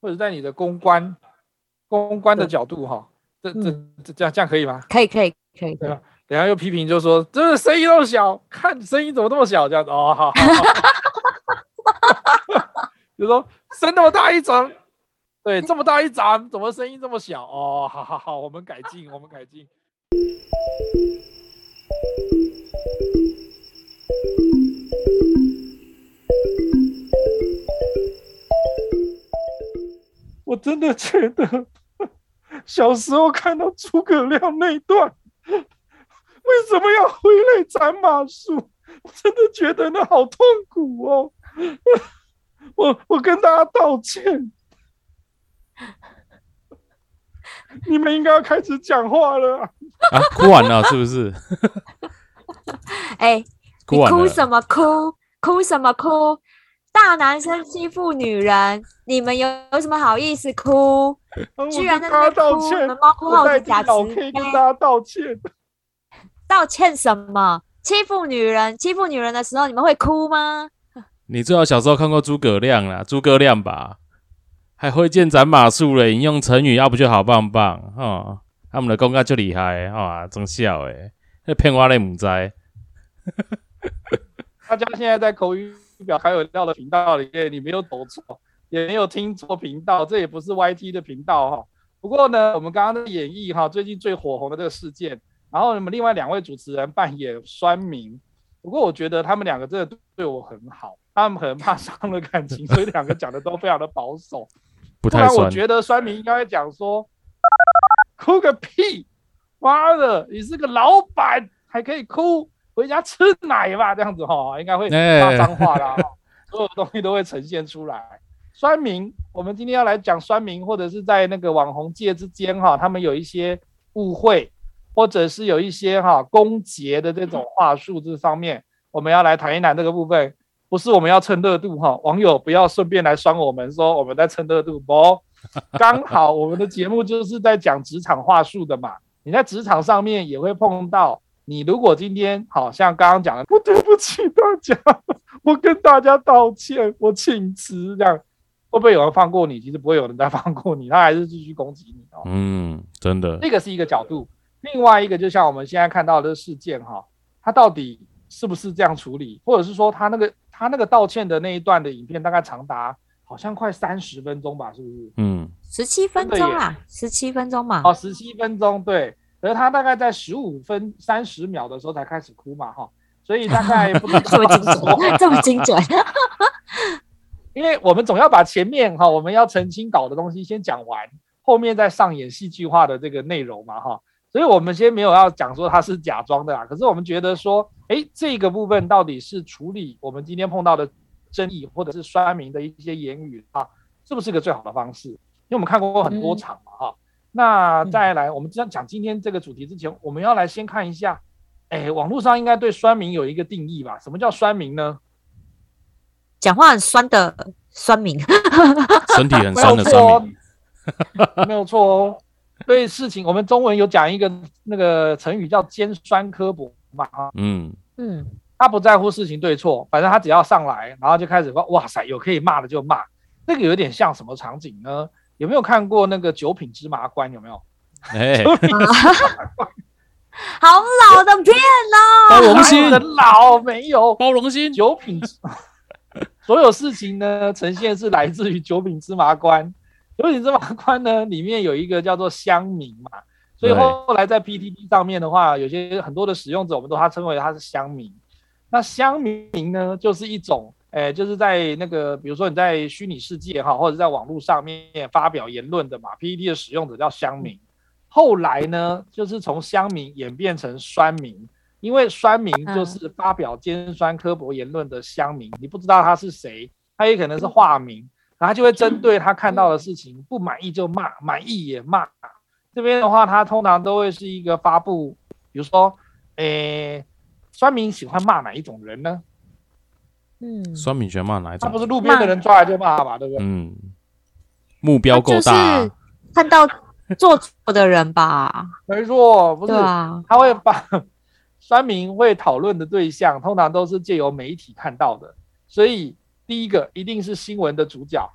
或者在你的公关公关的角度哈，这这这这样这样可以吗？可以可以可以，对吧？等下又批评就说，这个声音那么小，看声音怎么那么小，这样子哦，好，好，好，就说声那么大一盏，对，这么大一盏，怎么声音这么小？哦，好好好，我们改进，我们改进。我真的觉得，小时候看到诸葛亮那一段，为什么要挥泪斩马谡？我真的觉得那好痛苦哦！我我跟大家道歉，你们应该要开始讲话了啊！哭完了是不是？哎、欸，你哭什么哭？哭什么哭？大男生欺负女人，你们有有什么好意思哭？居然在那边哭！你们猫哭耗子假慈悲。可以跟大家道歉。道歉什么？欺负女人，欺负女人的时候，你们会哭吗？你最好小时候看过诸葛亮啦，诸葛亮吧，还挥剑斩马谡嘞，引用成语，要不就好棒棒哦。他们的功架就厉害啊，真笑诶，那骗我嘞母灾。大家现在在口语。表还有料的频道里面，你没有走错，也没有听错频道，这也不是 YT 的频道哈。不过呢，我们刚刚的演绎哈，最近最火红的这个事件，然后我们另外两位主持人扮演酸民。不过我觉得他们两个真的对我很好，他们可能怕伤了感情，所以两个讲的都非常的保守。不然我觉得酸民应该会讲说，哭个屁，妈的，你是个老板还可以哭。回家吃奶吧，这样子哈，应该会骂脏话啦，所有东西都会呈现出来。酸民，我们今天要来讲酸民，或者是在那个网红界之间哈，他们有一些误会，或者是有一些哈攻击的这种话术这方面，我们要来谈一谈这个部分。不是我们要蹭热度哈，网友不要顺便来酸我们说我们在蹭热度，不，刚好我们的节目就是在讲职场话术的嘛，你在职场上面也会碰到。你如果今天好像刚刚讲的，我对不起大家，我跟大家道歉，我请辞，这样会不会有人放过你？其实不会有人再 放过你，他还是继续攻击你哦。嗯，真的，这个是一个角度。另外一个，就像我们现在看到的事件哈，他到底是不是这样处理，或者是说他那个他那个道歉的那一段的影片，大概长达好像快三十分钟吧，是不是？嗯，十七分钟啊，十七分钟嘛。哦，十七分钟，对。可是他大概在十五分三十秒的时候才开始哭嘛，哈，所以大概 不能这么精准，这么精准，因为我们总要把前面哈我们要澄清稿的东西先讲完，后面再上演戏剧化的这个内容嘛，哈，所以我们先没有要讲说他是假装的啦，可是我们觉得说，哎，这个部分到底是处理我们今天碰到的争议或者是酸民的一些言语啊，是不是一个最好的方式？因为我们看过很多场嘛，哈。那再来，我们这样讲今天这个主题之前，我们要来先看一下，哎，网络上应该对酸民有一个定义吧？什么叫酸民呢？讲话很酸的酸民，身体很酸的酸民，没有错哦。对事情，我们中文有讲一个那个成语叫尖酸刻薄嘛，嗯嗯，他不在乎事情对错，反正他只要上来，然后就开始说，哇塞，有可以骂的就骂。那个有点像什么场景呢？有没有看过那个九品芝麻官？有没有？哎，好老的片哦！包容心很老没有？包容心。九品，所有事情呢，呈现是来自于九品芝麻官。九品芝麻官呢，里面有一个叫做乡民嘛，所以后来在 PTT 上面的话，有些很多的使用者，我们都他称为他是乡民。那乡民呢，就是一种。哎，就是在那个，比如说你在虚拟世界哈，或者在网络上面发表言论的嘛，PPT 的使用者叫乡民。后来呢，就是从乡民演变成酸民，因为酸民就是发表尖酸刻薄言论的乡民，你不知道他是谁，他也可能是化名，然后他就会针对他看到的事情不满意就骂，满意也骂。这边的话，他通常都会是一个发布，比如说，哎，酸民喜欢骂哪一种人呢？嗯，酸民喜欢骂哪一种？他不是路边的人抓来就骂吧，对不对？嗯，目标够大，啊，就是看到做错的人吧。没错，不是，啊，他会把酸民会讨论的对象，通常都是借由媒体看到的。所以第一个一定是新闻的主角，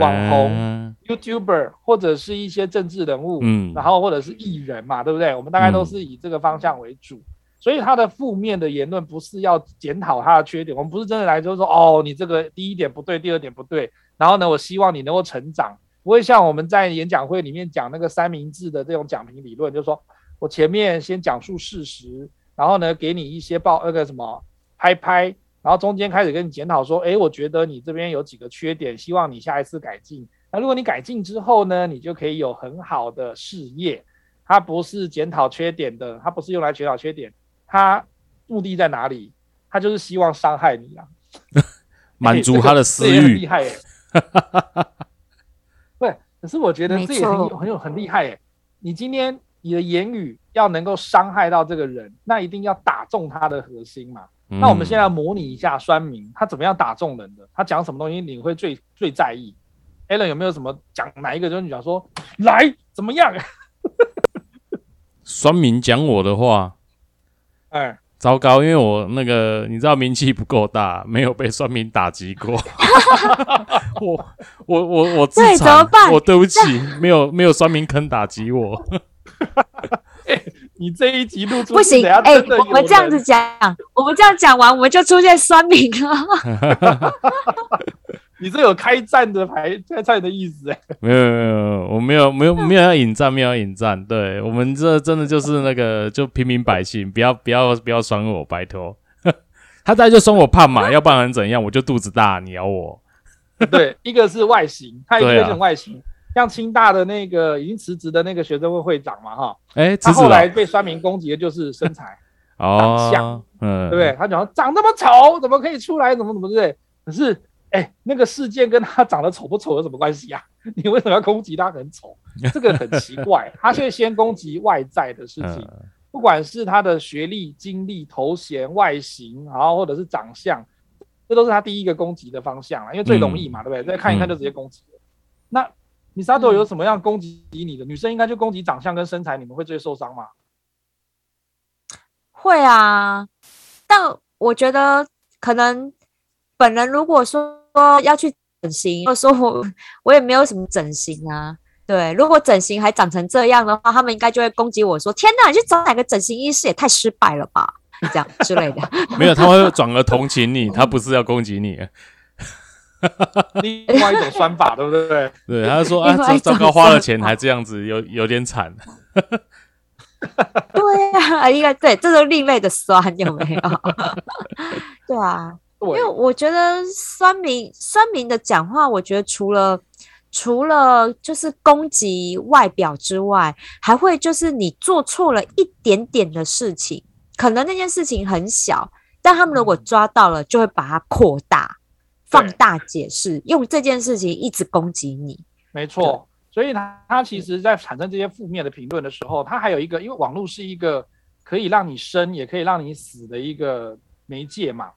网红、YouTuber 或者是一些政治人物，嗯，然后或者是艺人嘛，对不对？我们大概都是以这个方向为主，所以他的负面的言论不是要检讨他的缺点，我们不是真的来就是说，哦，你这个第一点不对，第二点不对，然后呢，我希望你能够成长，不会像我们在演讲会里面讲那个三明治的这种讲评理论，就是说我前面先讲述事实，然后呢，给你一些报那个什么拍拍。然后中间开始跟你检讨说，哎，我觉得你这边有几个缺点，希望你下一次改进。那如果你改进之后呢，你就可以有很好的事业。它不是检讨缺点的，它不是用来检讨缺点，它目的在哪里？他就是希望伤害你啊，满足他的私欲。很厉害耶，对，可是我觉得这也很有很有很厉害耶。你今天你的言语要能够伤害到这个人，那一定要打中他的核心嘛。那我们现在模拟一下酸民，他怎么样打中人的？他讲什么东西你会最最在意？Allen 有没有什么讲哪一个就是你讲说来怎么样？酸民讲我的话，哎，糟糕，因为我那个你知道名气不够大，没有被酸民打击过。我我我我自残，怎么办？我对不起，没有没有酸民坑打击我。你这一集录出不行，哎、欸，我们这样子讲，我们这样讲完，我们就出现酸民了。你这有开战的牌，开战的意思哎？没有没有，我没有没有没有要引战，没有要引战。对，我们这真的就是那个就平民百姓，不要不要不要酸我，拜托。他再就酸我胖嘛，要不然怎样？我就肚子大，你咬我。对，一个是外形，他一个是外形。像清大的那个已经辞职的那个学生会会长嘛，哈，哎，他后来被酸民攻击的就是身材、长相，嗯，对不对？他讲长那么丑，怎么可以出来？怎么怎么对？可是，哎，那个事件跟他长得丑不丑有什么关系呀？你为什么要攻击他很丑？这个很奇怪。他却先攻击外在的事情，不管是他的学历、经历、头衔、外形，然后或者是长相，这都是他第一个攻击的方向了，因为最容易嘛，对不对？再看一看就直接攻击了。那。米萨朵有什么样攻击你的？女生应该就攻击长相跟身材，你们会最受伤吗？会啊，但我觉得可能本人如果说要去整形，或者说我我也没有什么整形啊。对，如果整形还长成这样的话，他们应该就会攻击我说：“天哪，你去找哪个整形医师也太失败了吧？”这样之类的。没有，他会转而同情你，他不是要攻击你。另外一种算法，对不对？对，他说啊，糟糕，花了钱还这样子，有有点惨。对啊，应该对，这是另类的酸，有没有？对啊，因为我觉得酸民酸民的讲话，我觉得除了除了就是攻击外表之外，还会就是你做错了一点点的事情，可能那件事情很小，但他们如果抓到了，就会把它扩大。放大解释，用这件事情一直攻击你，没错。所以他他其实，在产生这些负面的评论的时候，他还有一个，因为网络是一个可以让你生，也可以让你死的一个媒介嘛。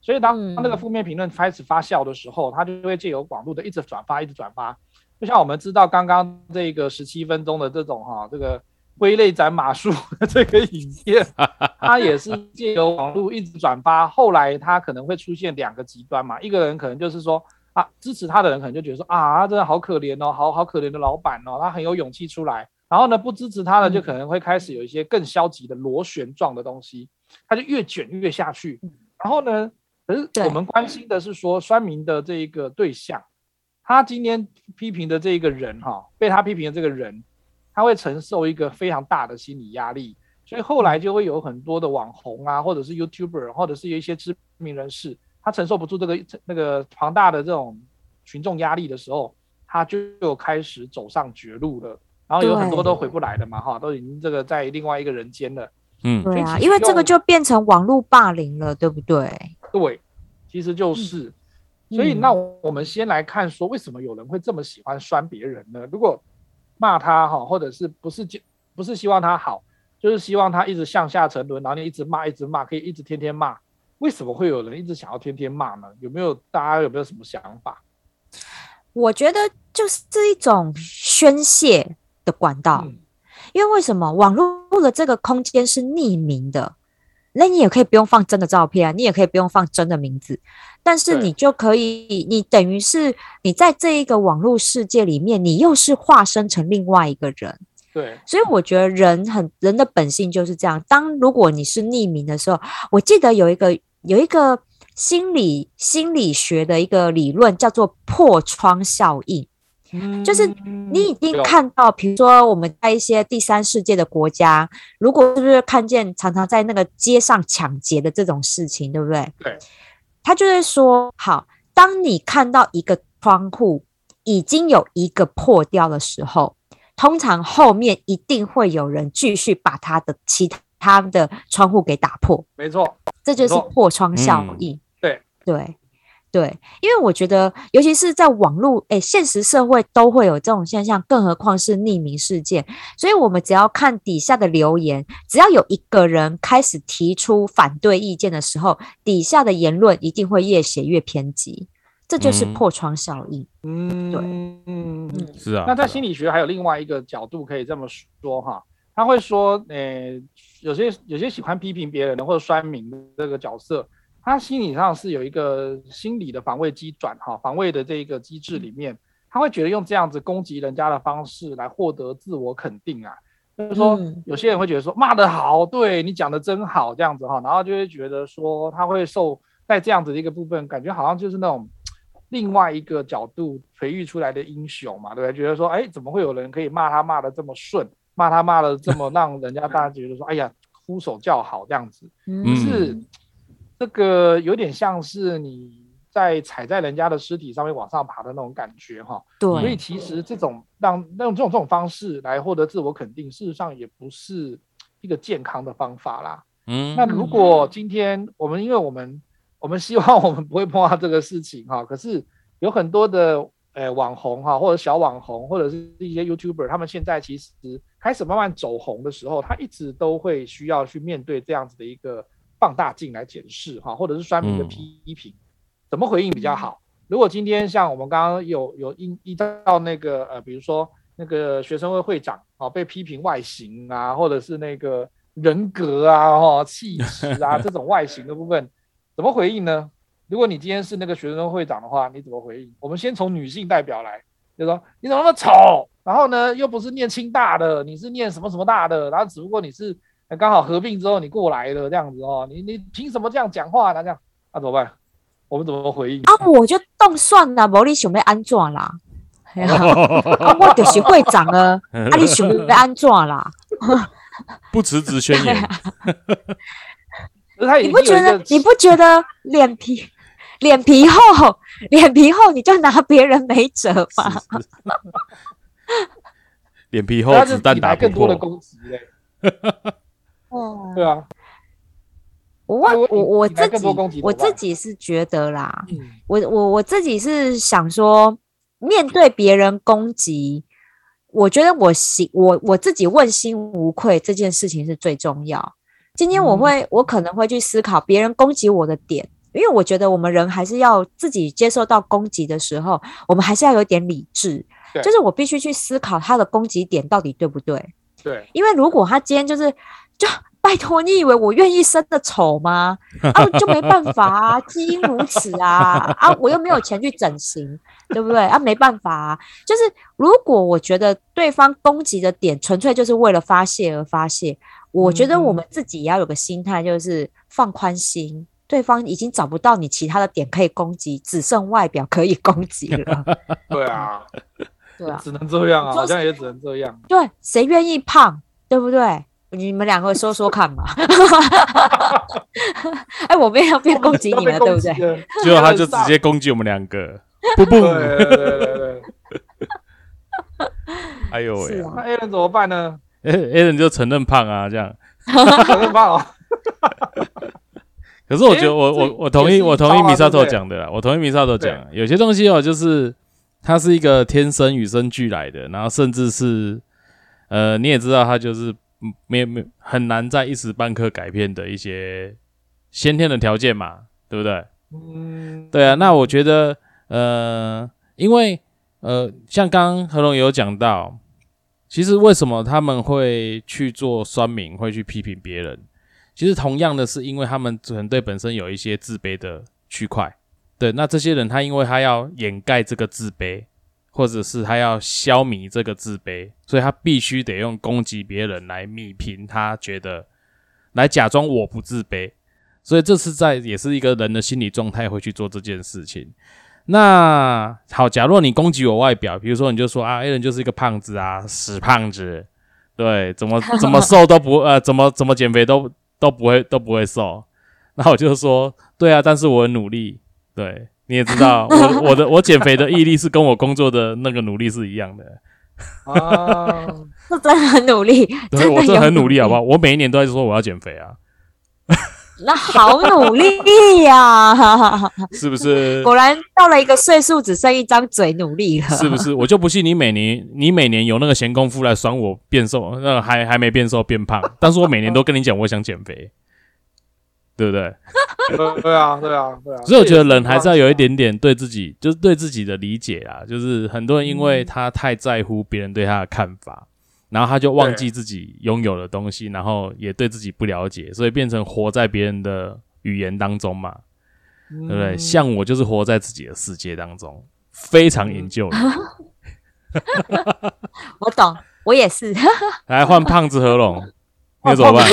所以当那个负面评论开始发酵的时候，他就会借由网络的一直转发，一直转发。就像我们知道刚刚这个十七分钟的这种哈，这个。挥泪斩马谡的这个影片，他也是借由网络一直转发，后来他可能会出现两个极端嘛，一个人可能就是说啊，支持他的人可能就觉得说啊，他真的好可怜哦，好好可怜的老板哦，他很有勇气出来，然后呢，不支持他的就可能会开始有一些更消极的螺旋状的东西，他就越卷越下去，然后呢，可是我们关心的是说酸民的这一个对象，他今天批评的这一个人哈，被他批评的这个人。他会承受一个非常大的心理压力，所以后来就会有很多的网红啊，或者是 YouTuber，或者是有一些知名人士，他承受不住这个那个庞大的这种群众压力的时候，他就开始走上绝路了。然后有很多都回不来的嘛，哈，都已经这个在另外一个人间了。嗯，对啊，因为这个就变成网络霸凌了，对不对？对，其实就是。所以那我们先来看说，为什么有人会这么喜欢酸别人呢？如果骂他哈，或者是不是就不是希望他好，就是希望他一直向下沉沦，然后你一直骂，一直骂，可以一直天天骂。为什么会有人一直想要天天骂呢？有没有大家有没有什么想法？我觉得就是这一种宣泄的管道，嗯、因为为什么网络的这个空间是匿名的，那你也可以不用放真的照片啊，你也可以不用放真的名字，但是你就可以，你等于是你在这一个网络世界里面，你又是化身成另外一个人。对，所以我觉得人很人的本性就是这样。当如果你是匿名的时候，我记得有一个有一个心理心理学的一个理论叫做破窗效应。就是你已经看到，比如说我们在一些第三世界的国家，如果是不是看见常常在那个街上抢劫的这种事情，对不对？对。他就会说，好，当你看到一个窗户已经有一个破掉的时候，通常后面一定会有人继续把他的其他的窗户给打破。没错，这就是破窗效应。嗯、对对。对，因为我觉得，尤其是在网络，诶，现实社会都会有这种现象，更何况是匿名事件。所以，我们只要看底下的留言，只要有一个人开始提出反对意见的时候，底下的言论一定会越写越偏激，这就是破窗效应。嗯，对，嗯嗯，是啊。那在心理学还有另外一个角度可以这么说哈，他会说，诶，有些有些喜欢批评别人的或者酸民的这个角色。他心理上是有一个心理的防卫机转哈，防卫的这个机制里面，他会觉得用这样子攻击人家的方式来获得自我肯定啊，就是说有些人会觉得说骂得好，对你讲的真好这样子哈，然后就会觉得说他会受在这样子的一个部分，感觉好像就是那种另外一个角度培育出来的英雄嘛，对不对？觉得说哎，怎么会有人可以骂他骂得这么顺，骂他骂得这么让人家大家觉得说哎呀呼手叫好这样子，就是。这个有点像是你在踩在人家的尸体上面往上爬的那种感觉哈，对，所以其实这种让那种这种这种方式来获得自我肯定，事实上也不是一个健康的方法啦。嗯，那如果今天我们因为我们我们希望我们不会碰到这个事情哈，可是有很多的呃网红哈或者小网红或者是一些 YouTuber，他们现在其实开始慢慢走红的时候，他一直都会需要去面对这样子的一个。放大镜来检视哈，或者是酸民的批评，怎么回应比较好？如果今天像我们刚刚有有依依照那个呃，比如说那个学生会会长啊，被批评外形啊，或者是那个人格啊、哈气质啊 这种外形的部分，怎么回应呢？如果你今天是那个学生会长的话，你怎么回应？我们先从女性代表来，就说你怎么那么丑？然后呢，又不是念清大的，你是念什么什么大的？然后只不过你是。那刚好合并之后你过来了这样子哦，你你凭什么这样讲话呢？这样那、啊、怎么办？我们怎么回应？啊，我就动算了，无你想要安怎啦？啊，我就是会长啊，啊，你想要安怎啦？不辞职宣言。你不觉得？你不觉得脸皮脸皮厚，脸皮厚你就拿别人没辙吗？脸皮厚，子弹打不破。哦，对啊，我我我我自己我自己是觉得啦，嗯、我我我自己是想说，面对别人攻击，我觉得我心我我自己问心无愧这件事情是最重要。今天我会、嗯、我可能会去思考别人攻击我的点，因为我觉得我们人还是要自己接受到攻击的时候，我们还是要有点理智，就是我必须去思考他的攻击点到底对不对。对，因为如果他今天就是。就拜托，你以为我愿意生的丑吗？啊，就没办法啊，基因如此啊，啊，我又没有钱去整形，对不对？啊，没办法啊，就是如果我觉得对方攻击的点纯粹就是为了发泄而发泄，我觉得我们自己也要有个心态，就是放宽心，对方已经找不到你其他的点可以攻击，只剩外表可以攻击了。对啊，对啊，只能这样啊，好像也只能这样。对，谁愿意胖，对不对？你们两个说说看嘛！哎，我们要变攻击你们，对不对？最后他就直接攻击我们两个，不不。对对对哎呦喂！那 A 人怎么办呢？A A 人就承认胖啊，这样。承认胖哦。可是我觉得，我我我同意，我同意米萨托讲的啦，我同意米萨托讲，有些东西哦，就是它是一个天生与生俱来的，然后甚至是呃，你也知道，它就是。嗯，没有没有很难在一时半刻改变的一些先天的条件嘛，对不对？嗯，对啊。那我觉得，呃，因为呃，像刚刚何龙有讲到，其实为什么他们会去做酸民，会去批评别人？其实同样的是，因为他们可能对本身有一些自卑的区块。对，那这些人他因为他要掩盖这个自卑，或者是他要消弭这个自卑，所以他必须得用攻击别人来弭平他觉得，来假装我不自卑。所以这是在也是一个人的心理状态会去做这件事情。那好，假若你攻击我外表，比如说你就说啊，A 人就是一个胖子啊，死胖子，对，怎么 怎么瘦都不呃，怎么怎么减肥都都不会都不会瘦。那我就说，对啊，但是我很努力。对，你也知道，我我的我减肥的毅力是跟我工作的那个努力是一样的。啊，是真的很努力。对，我真的很努力，好不好？我每一年都在说我要减肥啊。那好努力呀，是不是？果然到了一个岁数，只剩一张嘴努力了，是不是？我就不信你每年你每年有那个闲工夫来爽我变瘦，那个还还没变瘦变胖，但是我每年都跟你讲我想减肥，对不对？对啊，对啊，对啊。所以我觉得人还是要有一点点对自己，就是对自己的理解啊，就是很多人因为他太在乎别人对他的看法。然后他就忘记自己拥有的东西，然后也对自己不了解，所以变成活在别人的语言当中嘛，对不对？像我就是活在自己的世界当中，非常研究。我懂，我也是。来换胖子合龙，那怎么办？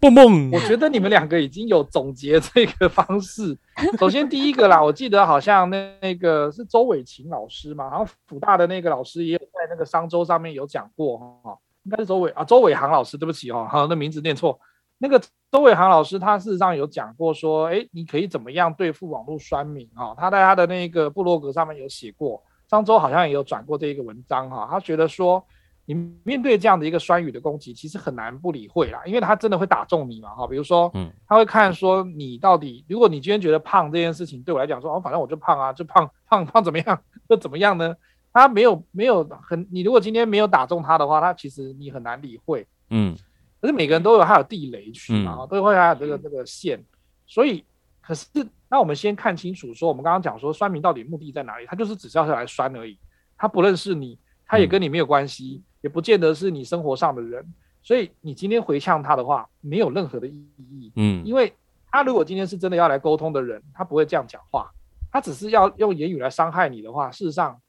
蹦蹦，我觉得你们两个已经有总结这个方式。首先第一个啦，我记得好像那那个是周伟琴老师嘛，然后辅大的那个老师也有在那个商周上面有讲过哈，应该是周伟啊，周伟航老师，对不起哈，好，那名字念错。那个周伟航老师他事实上有讲过说，哎，你可以怎么样对付网络酸民哈？他在他的那个部落格上面有写过，商周好像也有转过这一个文章哈，他觉得说。你面对这样的一个酸雨的攻击，其实很难不理会啦，因为他真的会打中你嘛，哈，比如说，嗯，他会看说你到底，如果你今天觉得胖这件事情对我来讲说，哦，反正我就胖啊，就胖胖胖怎么样，就怎么样呢？他没有没有很，你如果今天没有打中他的话，他其实你很难理会，嗯，可是每个人都有他有地雷区嘛，都会还有这个这个线，所以，可是那我们先看清楚说，我们刚刚讲说酸民到底目的在哪里？他就是只是要来酸而已，他不认识你，他也跟你没有关系。也不见得是你生活上的人，所以你今天回呛他的话，没有任何的意义。嗯，因为他如果今天是真的要来沟通的人，他不会这样讲话，他只是要用言语来伤害你的话，事实上，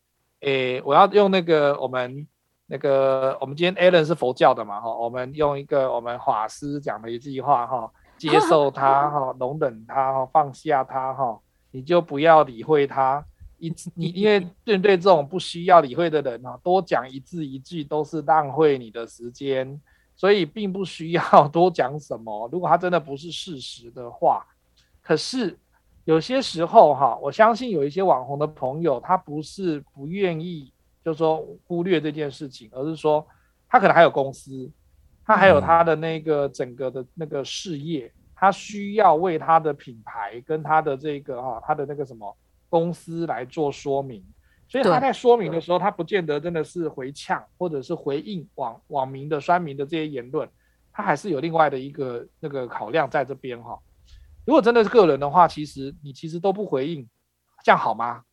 诶，我要用那个我们那个我们今天 Alan 是佛教的嘛，哈，我们用一个我们法师讲的一句话，哈，接受他，哈，容忍他，哈，放下他，哈，你就不要理会他。一 你因为面对这种不需要理会的人啊，多讲一字一句都是浪费你的时间，所以并不需要 多讲什么。如果他真的不是事实的话，可是有些时候哈，我相信有一些网红的朋友，他不是不愿意，就是说忽略这件事情，而是说他可能还有公司，他还有他的那个整个的那个事业，他需要为他的品牌跟他的这个哈，他的那个什么。公司来做说明，所以他在说明的时候，他不见得真的是回呛或者是回应网网民的酸民的这些言论，他还是有另外的一个那个考量在这边哈。如果真的是个人的话，其实你其实都不回应，这样好吗？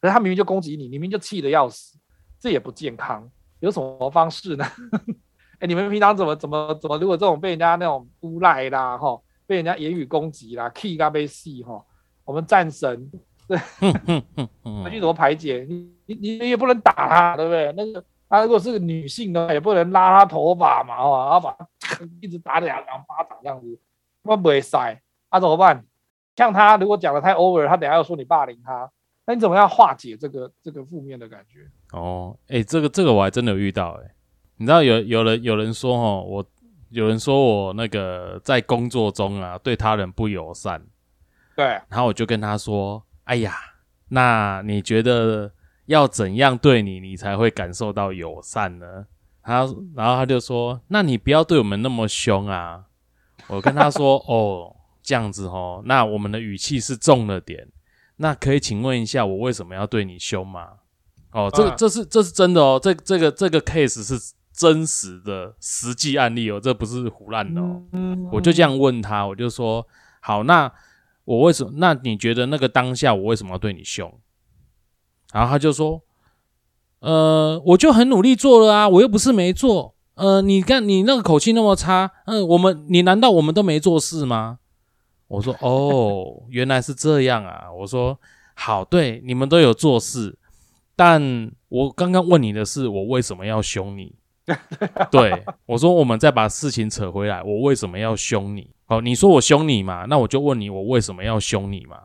可是他明明就攻击你，你明明就气得要死，这也不健康。有什么方式呢？哎，你们平常怎么怎么怎么？如果这种被人家那种诬赖啦，哈，被人家言语攻击啦，气咖被戏哈，我们战神。对，那去怎么排解？你你你也不能打他，对不对？那个他如果是个女性的话，也不能拉他头发嘛，哦，然后把他一直打两两巴掌这样子，那不会塞，那、啊、怎么办？像他如果讲的太 over，他等下又说你霸凌他，那你怎么样化解这个这个负面的感觉？哦，哎、欸，这个这个我还真的有遇到、欸，哎，你知道有有人有人说哈，我有人说我那个在工作中啊对他人不友善，对，然后我就跟他说。哎呀，那你觉得要怎样对你，你才会感受到友善呢？他然后他就说：“那你不要对我们那么凶啊。”我跟他说：“哦，这样子哦，那我们的语气是重了点。那可以请问一下，我为什么要对你凶吗？”哦，这个这是这是真的哦，这这个这个 case 是真实的实际案例哦，这不是胡乱的哦。我就这样问他，我就说：“好，那。”我为什么？那你觉得那个当下我为什么要对你凶？然后他就说：“呃，我就很努力做了啊，我又不是没做。”呃，你看你那个口气那么差，嗯、我们你难道我们都没做事吗？我说哦，原来是这样啊。我说好，对，你们都有做事，但我刚刚问你的是，我为什么要凶你？对，我说我们再把事情扯回来，我为什么要凶你？好，你说我凶你嘛，那我就问你，我为什么要凶你嘛？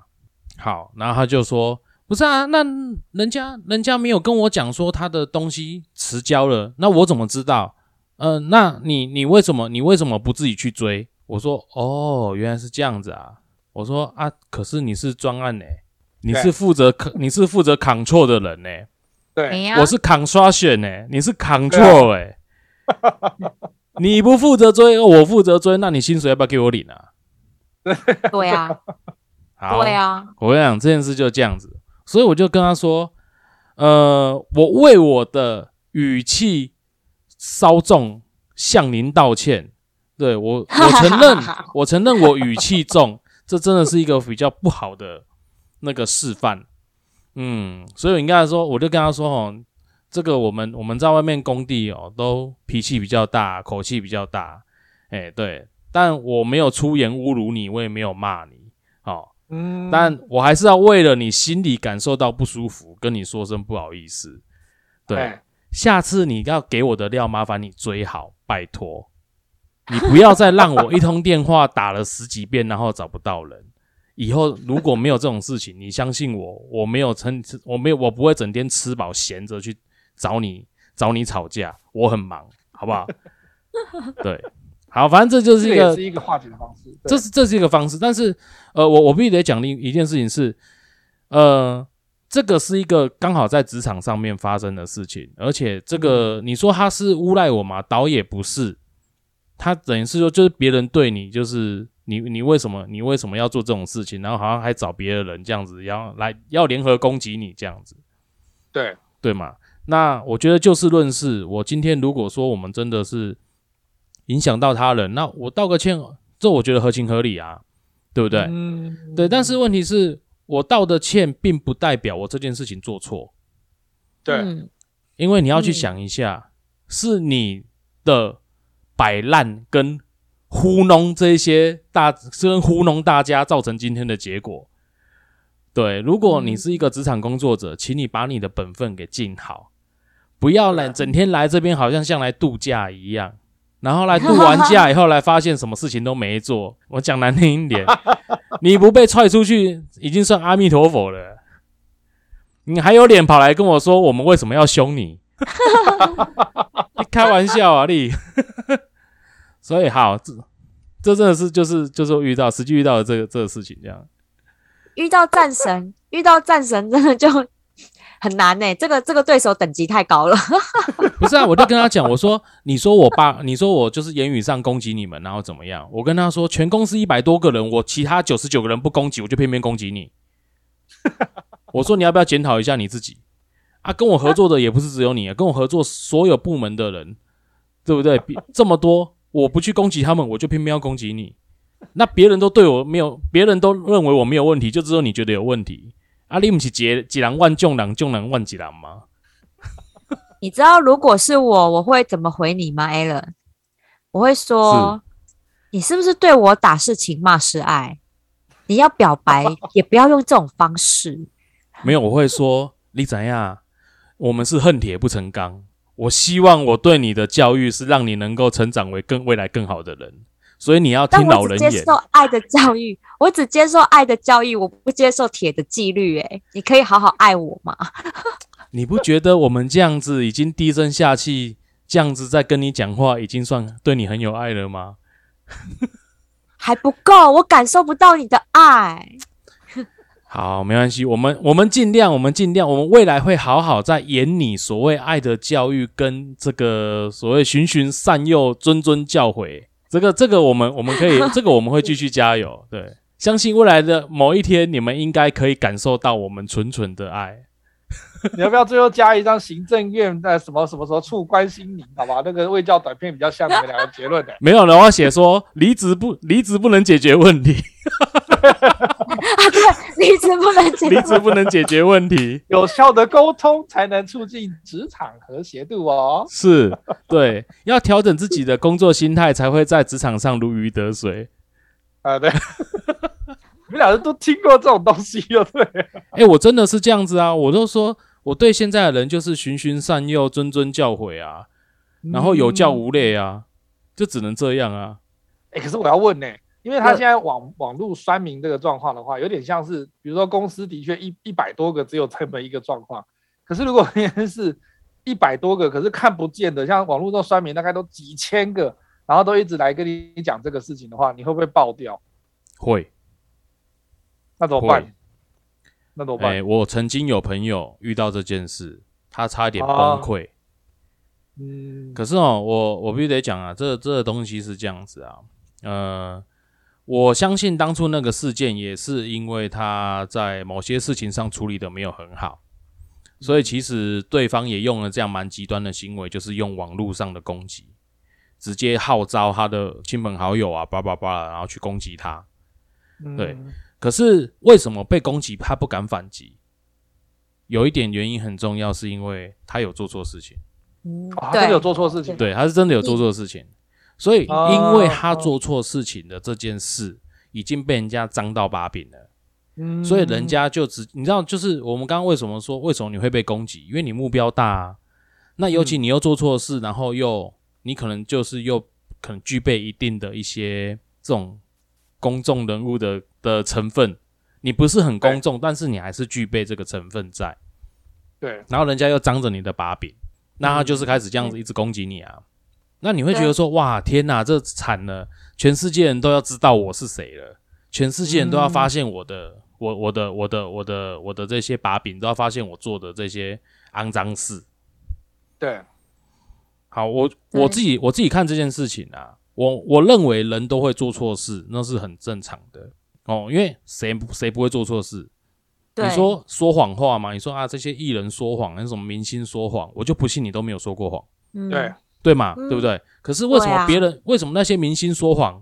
好，然后他就说。不是啊，那人家人家没有跟我讲说他的东西迟交了，那我怎么知道？嗯、呃，那你你为什么你为什么不自己去追？我说哦，原来是这样子啊。我说啊，可是你是专案呢、欸，你是负责你是负责 control 的人呢、欸。对，我是 construction 呢、欸，你是 control 哎、欸，你不负责追，我负责追，那你薪水要不要给我领啊？对啊，好对啊，我跟你讲这件事就这样子。所以我就跟他说，呃，我为我的语气稍重向您道歉。对，我，我承认，我承认我语气重，这真的是一个比较不好的那个示范。嗯，所以我应该说，我就跟他说，哦，这个我们我们在外面工地哦，都脾气比较大，口气比较大。哎，对，但我没有出言侮辱你，我也没有骂你。嗯，但我还是要为了你心里感受到不舒服，跟你说声不好意思。对，欸、下次你要给我的料，麻烦你追好，拜托。你不要再让我一通电话打了十几遍，然后找不到人。以后如果没有这种事情，你相信我，我没有成，我没有，我不会整天吃饱闲着去找你找你吵架。我很忙，好不好？对。好，反正这就是一个，这是一个化解的方式。这是这是一个方式，但是呃，我我必须得讲另一件事情是，呃，这个是一个刚好在职场上面发生的事情，而且这个、嗯、你说他是诬赖我吗？倒也不是，他等于是说就是别人对你就是你你为什么你为什么要做这种事情，然后好像还找别的人这样子，然后来要联合攻击你这样子，对对嘛？那我觉得就事论事，我今天如果说我们真的是。影响到他人，那我道个歉，这我觉得合情合理啊，对不对？嗯，对。但是问题是我道的歉，并不代表我这件事情做错。对，因为你要去想一下，嗯、是你的摆烂跟糊弄这些大，跟糊弄大家造成今天的结果。对，如果你是一个职场工作者，请你把你的本分给尽好，不要来整天来这边，好像像来度假一样。然后来度完假以后，来发现什么事情都没做。我讲难听一点，你不被踹出去，已经算阿弥陀佛了。你还有脸跑来跟我说，我们为什么要凶你？你 开玩笑啊你！所以好，这这真的是就是就是遇到实际遇到的这个这个事情这样。遇到战神，遇到战神真的就。很难呢、欸，这个这个对手等级太高了。不是啊，我就跟他讲，我说，你说我爸，你说我就是言语上攻击你们，然后怎么样？我跟他说，全公司一百多个人，我其他九十九个人不攻击，我就偏偏攻击你。我说你要不要检讨一下你自己啊？跟我合作的也不是只有你啊，跟我合作所有部门的人，对不对？比这么多，我不去攻击他们，我就偏偏要攻击你。那别人都对我没有，别人都认为我没有问题，就只有你觉得有问题。啊，你不是几几人万众人，众人万几人吗？你知道如果是我，我会怎么回你吗，Allen？我会说，是你是不是对我打是情骂是爱？你要表白 也不要用这种方式。没有，我会说，你怎样？我们是恨铁不成钢。我希望我对你的教育是让你能够成长为更未来更好的人。所以你要听老人言。接受爱的教育，我只接受爱的教育，我不接受铁的纪律。诶，你可以好好爱我吗？你不觉得我们这样子已经低声下气，这样子在跟你讲话，已经算对你很有爱了吗？还不够，我感受不到你的爱。好，没关系，我们我们尽量，我们尽量，我们未来会好好在演你所谓爱的教育，跟这个所谓循循善诱、谆谆教诲。这个这个我们我们可以，这个我们会继续加油。对，相信未来的某一天，你们应该可以感受到我们纯纯的爱。你要不要最后加一张行政院在什么什么什么处关心你？好吧，那个卫教短片比较像你们两个结论的。没有的话，写说离职不离职不能解决问题。对，离职不能解，离职不能解决问题，有效的沟通才能促进职场和谐度哦。是，对，要调整自己的工作心态，才会在职场上如鱼得水。啊，对，你们俩人都听过这种东西，对不对？哎，我真的是这样子啊，我都说我对现在的人就是循循善诱、谆谆教诲啊，然后有教无类啊，就只能这样啊。哎，可是我要问呢。因为他现在网网络酸民这个状况的话，有点像是，比如说公司的确一一百多个只有这么一个状况，可是如果别人是一百多个，可是看不见的，像网络上酸民大概都几千个，然后都一直来跟你讲这个事情的话，你会不会爆掉？会。那怎么办？那怎么办？哎，我曾经有朋友遇到这件事，他差一点崩溃。啊、嗯。可是哦，我我必须得讲啊，这这个东西是这样子啊，呃。我相信当初那个事件也是因为他在某些事情上处理的没有很好，所以其实对方也用了这样蛮极端的行为，就是用网络上的攻击，直接号召他的亲朋好友啊，叭叭叭，然后去攻击他。对，可是为什么被攻击他不敢反击？有一点原因很重要，是因为他有做错事情。嗯，他真的有做错事情。对，他是真的有做错事情。所以，因为他做错事情的这件事已经被人家张到把柄了，嗯，所以人家就只你知道，就是我们刚刚为什么说为什么你会被攻击？因为你目标大啊，那尤其你又做错事，然后又你可能就是又可能具备一定的一些这种公众人物的的成分，你不是很公众，但是你还是具备这个成分在，对，然后人家又张着你的把柄，那他就是开始这样子一直攻击你啊。那你会觉得说，哇，天哪，这惨了！全世界人都要知道我是谁了，全世界人都要发现我的，嗯、我我的我的我的我的这些把柄，都要发现我做的这些肮脏事。对，好，我我自己我自己看这件事情啊，我我认为人都会做错事，那是很正常的哦，因为谁谁不会做错事？你说说谎话嘛？你说啊，这些艺人说谎，那什么明星说谎，我就不信你都没有说过谎。嗯、对。嘛，嗯、对不对？可是为什么别人，啊、为什么那些明星说谎，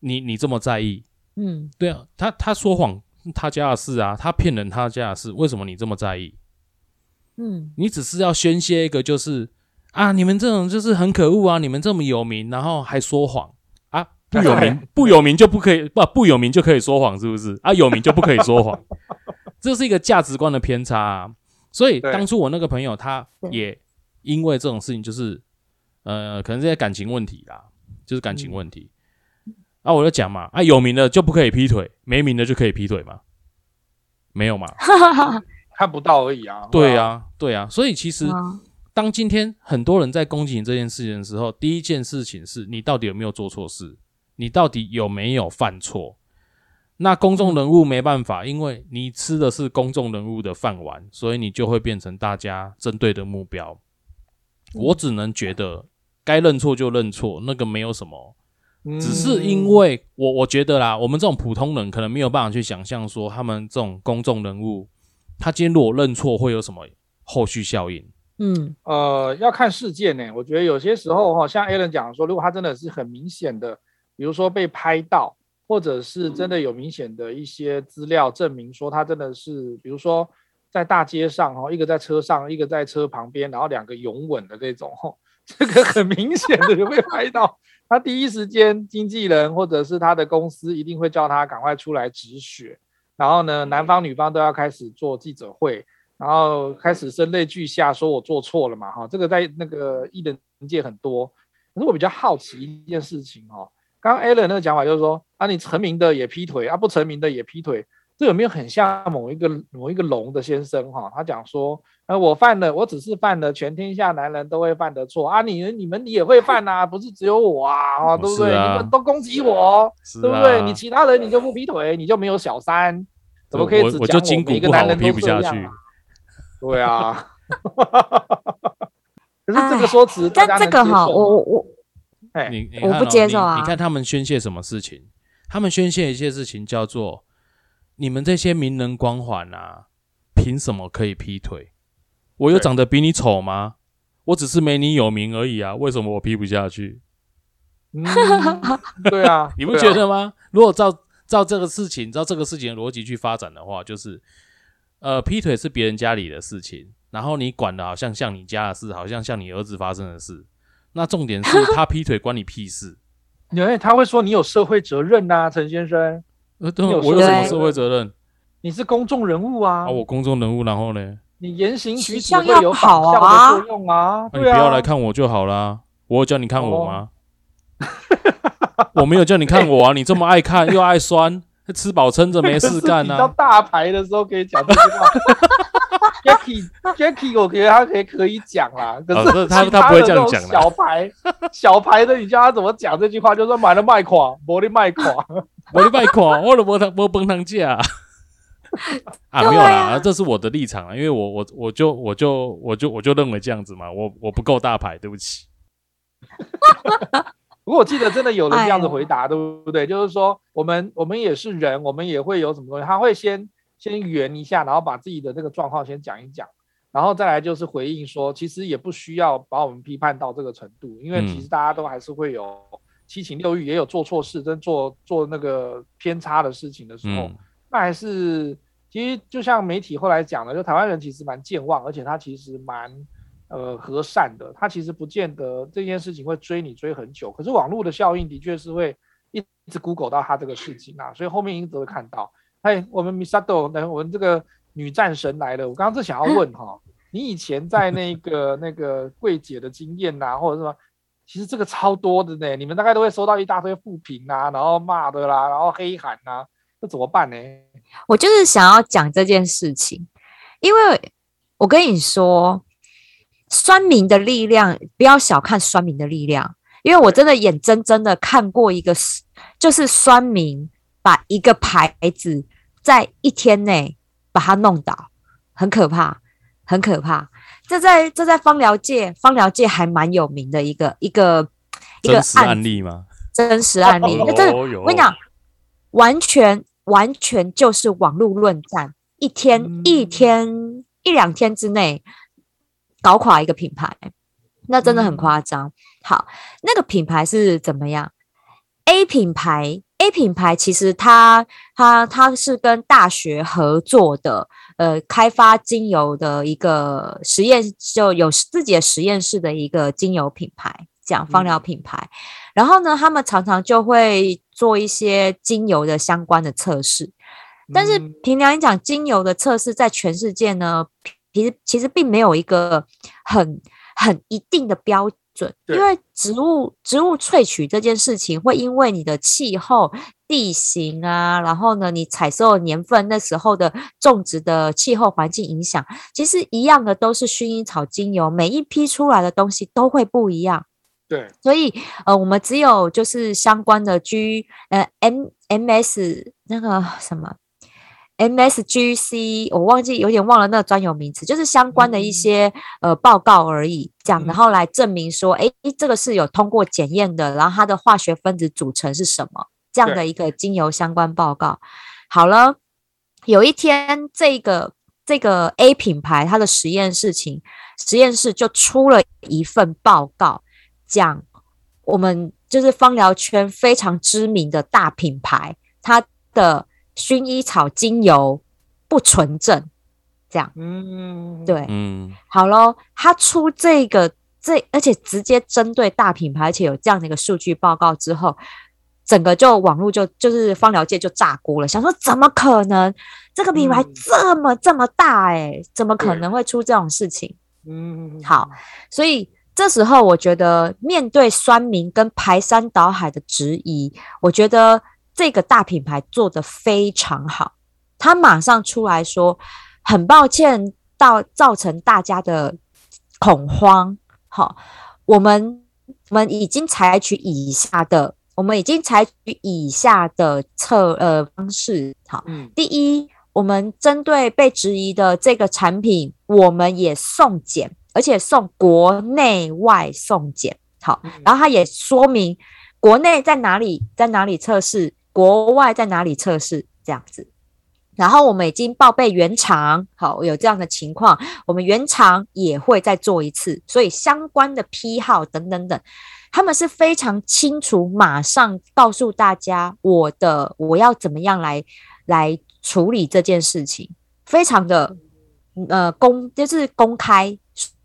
你你这么在意？嗯，对啊，他他说谎，他家的事啊，他骗人，他家的事，为什么你这么在意？嗯，你只是要宣泄一个，就是啊，你们这种就是很可恶啊，你们这么有名，然后还说谎啊，不有名不有名就不可以不不有名就可以说谎，是不是？啊，有名就不可以说谎，这是一个价值观的偏差啊。所以当初我那个朋友，他也因为这种事情，就是。呃，可能这些感情问题啦，就是感情问题。嗯、啊，我就讲嘛，啊，有名的就不可以劈腿，没名的就可以劈腿嘛？没有嘛，看不到而已啊。对啊，对啊。所以其实，当今天很多人在攻击你这件事情的时候，第一件事情是你到底有没有做错事？你到底有没有犯错？那公众人物没办法，因为你吃的是公众人物的饭碗，所以你就会变成大家针对的目标。我只能觉得。该认错就认错，那个没有什么，只是因为我我觉得啦，我们这种普通人可能没有办法去想象说他们这种公众人物，他今天如果认错会有什么后续效应？嗯，呃，要看事件呢、欸。我觉得有些时候哈，像 Alan 讲说，如果他真的是很明显的，比如说被拍到，或者是真的有明显的一些资料证明说他真的是，比如说在大街上哈，一个在车上，一个在车旁边，然后两个拥吻的这种这个很明显的有被拍到，他第一时间经纪人或者是他的公司一定会叫他赶快出来止血，然后呢，男方女方都要开始做记者会，然后开始声泪俱下说我做错了嘛，哈，这个在那个艺人界很多。可是我比较好奇一件事情哦，刚刚 Alan 那个讲法就是说啊，你成名的也劈腿啊，不成名的也劈腿。这有没有很像某一个某一个龙的先生哈？他讲说，呃，我犯了，我只是犯了全天下男人都会犯的错啊！你你们也会犯呐，不是只有我啊，对不对？你们都攻击我，对不对？你其他人你就不劈腿，你就没有小三，怎么可以只讲我一个男人劈不下去？对啊，可是这个说辞，但这个哈，我我我，哎，你我不接受啊！你看他们宣泄什么事情？他们宣泄一些事情叫做。你们这些名人光环啊，凭什么可以劈腿？我有长得比你丑吗？我只是没你有名而已啊！为什么我劈不下去？嗯、对啊，你不觉得吗？啊、如果照照这个事情，照这个事情的逻辑去发展的话，就是，呃，劈腿是别人家里的事情，然后你管的好像像你家的事，好像像你儿子发生的事。那重点是他劈腿关你屁事？因 为他会说你有社会责任呐、啊，陈先生。呃，对，我有什么社会责任？你是公众人物啊。啊，我公众人物，然后呢？你言行举止会有反效的作用啊。啊你不要来看我就好啦。我有叫你看我吗？哦、我没有叫你看我啊！你这么爱看又爱酸，吃饱撑着没事干啊！到大牌的时候可以讲这句话。Jacky，Jacky，我觉得他可以可以讲啦。可是、哦、他他不会这样讲。小牌 小牌的，你叫他怎么讲这句话？就是买了卖垮，没的卖垮，没的 卖垮，我都没他没崩汤价啊！没有啦，这是我的立场啊，因为我我我就我就我就我就认为这样子嘛，我我不够大牌，对不起。不过我记得真的有人这样子回答，对不对？就是说，我们我们也是人，我们也会有什么东西，他会先先圆一下，然后把自己的这个状况先讲一讲，然后再来就是回应说，其实也不需要把我们批判到这个程度，因为其实大家都还是会有七情六欲，也有做错事，跟做做那个偏差的事情的时候，那还是其实就像媒体后来讲的，就台湾人其实蛮健忘，而且他其实蛮。呃，和善的，他其实不见得这件事情会追你追很久，可是网络的效应的确是会一直 Google 到他这个事情啊，所以后面一直会看到。哎，我们 Misato，那我们这个女战神来了，我刚刚是想要问 哈，你以前在那个 那个柜姐的经验呐、啊，或者什么，其实这个超多的呢，你们大概都会收到一大堆负评啊，然后骂的啦，然后黑喊呐、啊，这怎么办呢？我就是想要讲这件事情，因为我跟你说。酸民的力量，不要小看酸民的力量，因为我真的眼睁睁的看过一个，就是酸民把一个牌子在一天内把它弄倒，很可怕，很可怕。这在这在芳疗界，芳疗界还蛮有名的一个一个一个案例吗？真实案例，那真的，我跟你讲，完全完全就是网络论战，一天、嗯、一天一两天之内。搞垮一个品牌，那真的很夸张。好，那个品牌是怎么样？A 品牌，A 品牌其实它它它是跟大学合作的，呃，开发精油的一个实验，就有自己的实验室的一个精油品牌，讲芳疗品牌。然后呢，他们常常就会做一些精油的相关的测试。但是凭良心讲，精油的测试在全世界呢，其实其实并没有一个很很一定的标准，因为植物植物萃取这件事情会因为你的气候、地形啊，然后呢，你采收的年份、那时候的种植的气候环境影响，其实一样的都是薰衣草精油，每一批出来的东西都会不一样。对，所以呃，我们只有就是相关的 G 呃 M M S 那个什么。MSGC，我忘记有点忘了那个专有名词，就是相关的一些、嗯、呃报告而已，讲然后来证明说，哎、嗯，这个是有通过检验的，然后它的化学分子组成是什么，这样的一个精油相关报告。好了，有一天这个这个 A 品牌它的实验室情实验室就出了一份报告，讲我们就是芳疗圈非常知名的大品牌，它的。薰衣草精油不纯正，这样，嗯，对，嗯，好喽，他出这个这，而且直接针对大品牌，而且有这样的一个数据报告之后，整个就网络就就是芳疗界就炸锅了，想说怎么可能？这个品牌这么、嗯、这么大、欸，诶，怎么可能会出这种事情？嗯，好，所以这时候我觉得面对酸民跟排山倒海的质疑，我觉得。这个大品牌做得非常好，他马上出来说，很抱歉到造成大家的恐慌。好，我们我们已经采取以下的，我们已经采取以下的测呃方式。好，嗯，第一，我们针对被质疑的这个产品，我们也送检，而且送国内外送检。好，然后他也说明国内在哪里，在哪里测试。国外在哪里测试？这样子，然后我们已经报备原厂，好，有这样的情况，我们原厂也会再做一次，所以相关的批号等等等，他们是非常清楚，马上告诉大家我的我要怎么样来来处理这件事情，非常的呃公就是公开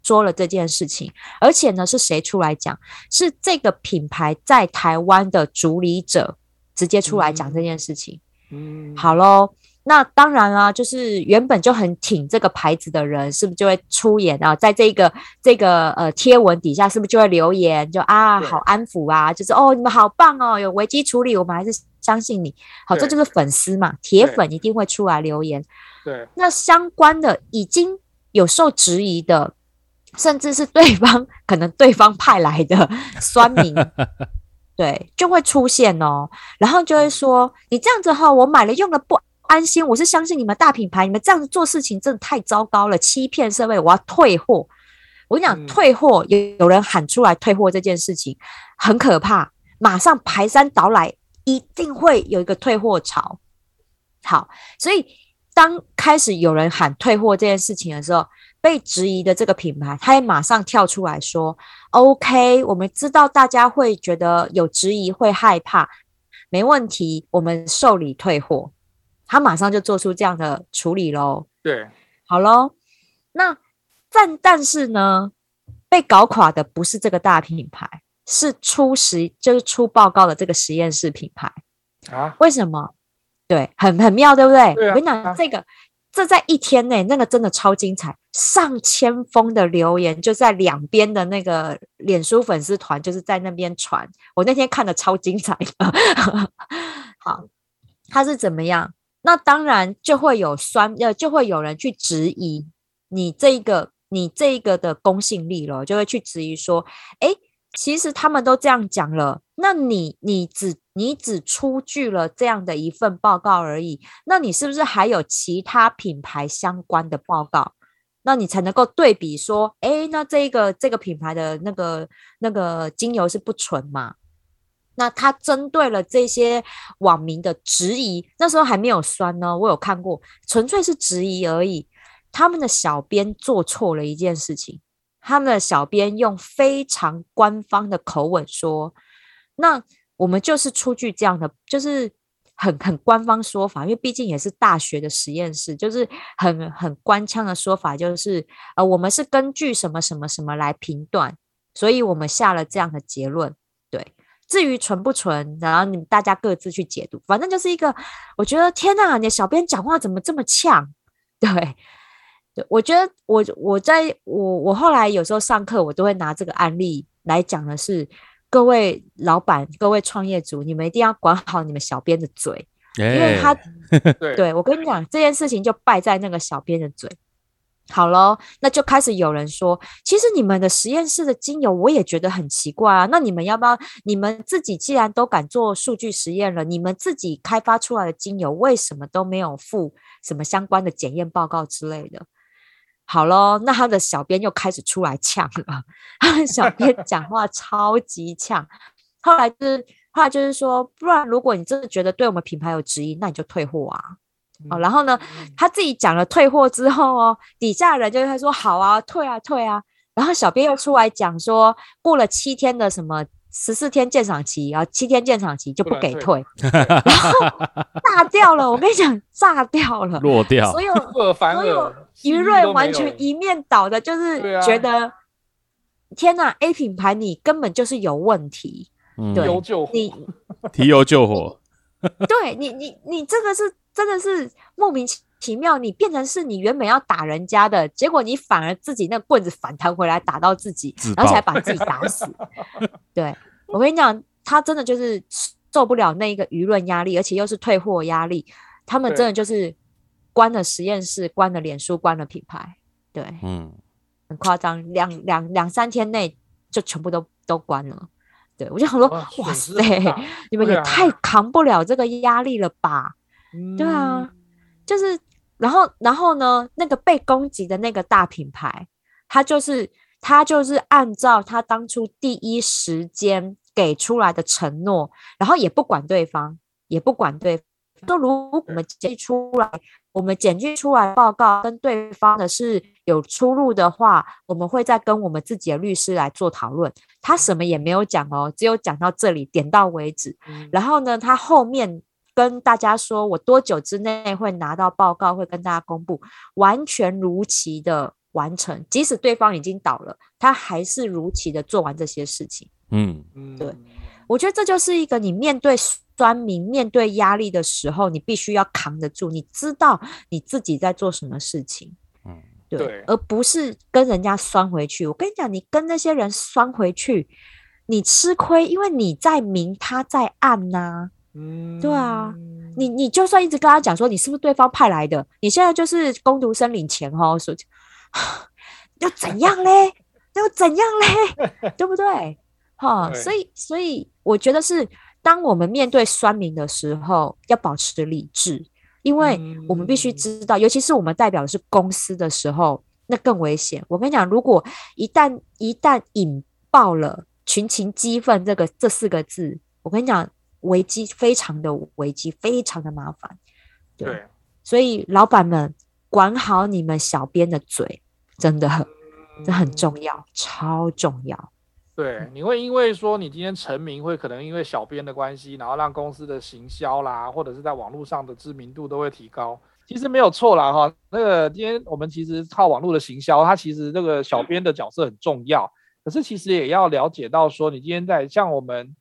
说了这件事情，而且呢是谁出来讲？是这个品牌在台湾的主理者直接出来讲这件事情。嗯，好喽。那当然啊，就是原本就很挺这个牌子的人，是不是就会出言啊？在这个这个呃贴文底下，是不是就会留言，就啊好安抚啊，就是哦你们好棒哦，有危机处理，我们还是相信你。好，这就是粉丝嘛，铁粉一定会出来留言。对，那相关的已经有受质疑的，甚至是对方可能对方派来的酸民，对，就会出现哦，然后就会说你这样子哈，我买了用了不。安心，我是相信你们大品牌，你们这样子做事情真的太糟糕了，欺骗社会，我要退货。我跟你讲，嗯、退货有有人喊出来退货这件事情很可怕，马上排山倒海，一定会有一个退货潮。好，所以当开始有人喊退货这件事情的时候，被质疑的这个品牌，他也马上跳出来说：“OK，我们知道大家会觉得有质疑，会害怕，没问题，我们受理退货。”他马上就做出这样的处理喽。对，好喽。那但但是呢，被搞垮的不是这个大品牌，是出实就是出报告的这个实验室品牌啊？为什么？对，很很妙，对不对？对啊、我跟你讲，这个这在一天内，那个真的超精彩，上千封的留言就在两边的那个脸书粉丝团，就是在那边传。我那天看的超精彩的。好，他是怎么样？那当然就会有酸，呃，就会有人去质疑你这个，你这个的公信力了，就会去质疑说，哎，其实他们都这样讲了，那你你只你只出具了这样的一份报告而已，那你是不是还有其他品牌相关的报告？那你才能够对比说，哎，那这个这个品牌的那个那个精油是不纯嘛？那他针对了这些网民的质疑，那时候还没有酸呢，我有看过，纯粹是质疑而已。他们的小编做错了一件事情，他们的小编用非常官方的口吻说：“那我们就是出具这样的，就是很很官方说法，因为毕竟也是大学的实验室，就是很很官腔的说法，就是呃，我们是根据什么什么什么来评断，所以我们下了这样的结论。”对。至于纯不纯，然后你们大家各自去解读，反正就是一个，我觉得天哪，你的小编讲话怎么这么呛？对，对，我觉得我我在我我后来有时候上课，我都会拿这个案例来讲的是，各位老板、各位创业主，你们一定要管好你们小编的嘴，因为他，对，对，我跟你讲这件事情就败在那个小编的嘴。好喽，那就开始有人说，其实你们的实验室的精油我也觉得很奇怪啊。那你们要不要？你们自己既然都敢做数据实验了，你们自己开发出来的精油为什么都没有附什么相关的检验报告之类的？好喽，那他的小编又开始出来呛了，他的小编 讲话超级呛。后来就是，后来就是说，不然如果你真的觉得对我们品牌有质疑，那你就退货啊。哦，然后呢，他自己讲了退货之后哦，底下人就会说好啊，退啊，退啊。然后小编又出来讲说，过了七天的什么十四天鉴赏期然后，七天鉴赏期就不给退，然后炸掉了。我跟你讲，炸掉了，落掉，所有 所有舆论完全一面倒的，就是觉得天哪，A 品牌你根本就是有问题，对，你提油救火，对你，你你这个是。真的是莫名其妙，你变成是你原本要打人家的，结果你反而自己那棍子反弹回来打到自己，而且还把自己打死。对，我跟你讲，他真的就是受不了那一个舆论压力，而且又是退货压力，他们真的就是关了实验室，关了脸书，关了品牌。对，嗯，很夸张，两两两三天内就全部都都关了。对，我就想说，哇，哇塞，你们也太扛不了这个压力了吧？对啊，就是，然后，然后呢，那个被攻击的那个大品牌，他就是他就是按照他当初第一时间给出来的承诺，然后也不管对方，也不管对方，说如果我们接出来我们检举出来报告跟对方的是有出入的话，我们会再跟我们自己的律师来做讨论。他什么也没有讲哦，只有讲到这里，点到为止。然后呢，他后面跟大家说我多久之内会拿到报告，会跟大家公布，完全如期的完成。即使对方已经倒了，他还是如期的做完这些事情。嗯嗯，对，我觉得这就是一个你面对。酸民面对压力的时候，你必须要扛得住，你知道你自己在做什么事情，嗯，对，对，而不是跟人家酸回去。我跟你讲，你跟那些人酸回去，你吃亏，因为你在明，他在暗呐、啊，嗯，对啊，你你就算一直跟他讲说你是不是对方派来的，你现在就是工读生领钱哦，说要 怎样嘞？要怎样嘞？对不对？哈，所以所以我觉得是。当我们面对酸民的时候，要保持理智，因为我们必须知道，尤其是我们代表的是公司的时候，那更危险。我跟你讲，如果一旦一旦引爆了群情激愤这个这四个字，我跟你讲，危机非常的危机，非常的麻烦。对，对，所以老板们管好你们小编的嘴，真的很，这很重要，超重要。对，你会因为说你今天成名，会可能因为小编的关系，然后让公司的行销啦，或者是在网络上的知名度都会提高。其实没有错啦哈。那个今天我们其实靠网络的行销，它其实这个小编的角色很重要。可是其实也要了解到说，你今天在像我们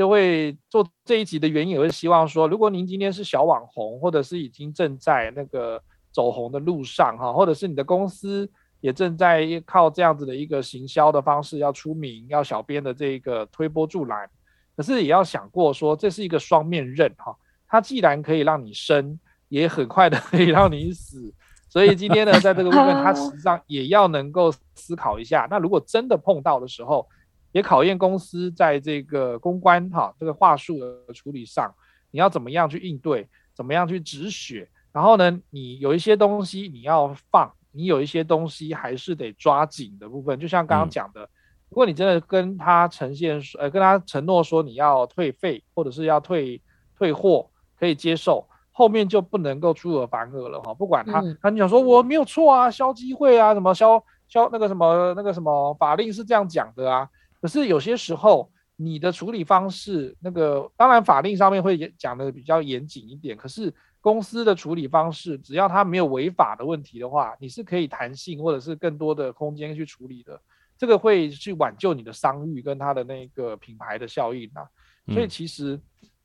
就会做这一集的原因，也会希望说，如果您今天是小网红，或者是已经正在那个走红的路上哈，或者是你的公司。也正在靠这样子的一个行销的方式要出名，要小编的这个推波助澜，可是也要想过说，这是一个双面刃哈，它既然可以让你生，也很快的可以让你死，所以今天呢，在这个部分，它 实际上也要能够思考一下，那如果真的碰到的时候，也考验公司在这个公关哈这个话术的处理上，你要怎么样去应对，怎么样去止血，然后呢，你有一些东西你要放。你有一些东西还是得抓紧的部分，就像刚刚讲的，如果你真的跟他呈现，呃，跟他承诺说你要退费或者是要退退货，可以接受，后面就不能够出尔反尔了哈。不管他，他你讲说我没有错啊，消基会啊，什么消消那个什么那个什么法令是这样讲的啊，可是有些时候你的处理方式，那个当然法令上面会讲的比较严谨一点，可是。公司的处理方式，只要它没有违法的问题的话，你是可以弹性或者是更多的空间去处理的。这个会去挽救你的商誉跟它的那个品牌的效应啊。所以其实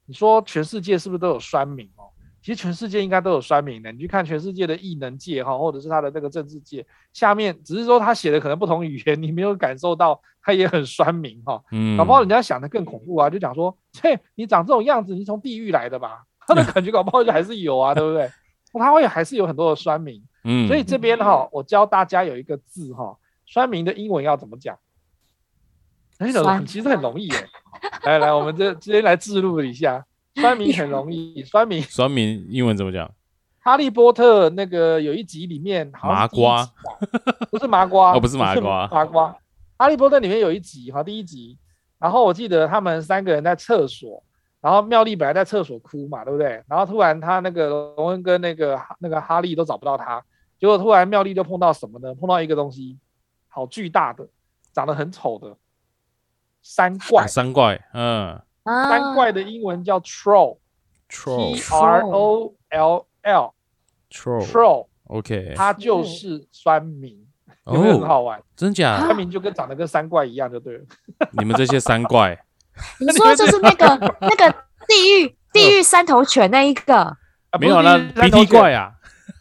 你说全世界是不是都有酸民哦？其实全世界应该都有酸民的。你去看全世界的异能界哈，或者是他的那个政治界，下面只是说他写的可能不同语言，你没有感受到他也很酸民哈。嗯，搞不好人家想的更恐怖啊，就讲说，切，你长这种样子，你从地狱来的吧？他的感觉搞不好就还是有啊，对不对？他会还是有很多的酸民，嗯，所以这边哈，我教大家有一个字哈，酸民的英文要怎么讲？哎，其实很容易耶。来来，我们这直接来自录一下，酸民很容易，酸民酸民英文怎么讲？哈利波特那个有一集里面，麻瓜，不是麻瓜，哦，不是麻瓜，麻瓜。哈利波特里面有一集哈，第一集，然后我记得他们三个人在厕所。然后妙丽本来在厕所哭嘛，对不对？然后突然他那个荣恩跟那个那个哈利都找不到他，结果突然妙丽就碰到什么呢？碰到一个东西，好巨大的，长得很丑的山怪。山怪，嗯，山怪的英文叫 troll，T R O L L，troll，troll，OK，它就是酸民，有没有很好玩？真假？酸民就跟长得跟三怪一样就对了。你们这些三怪。你说就是那个那个地狱地狱三头犬那一个？没有啦，鼻涕怪啊，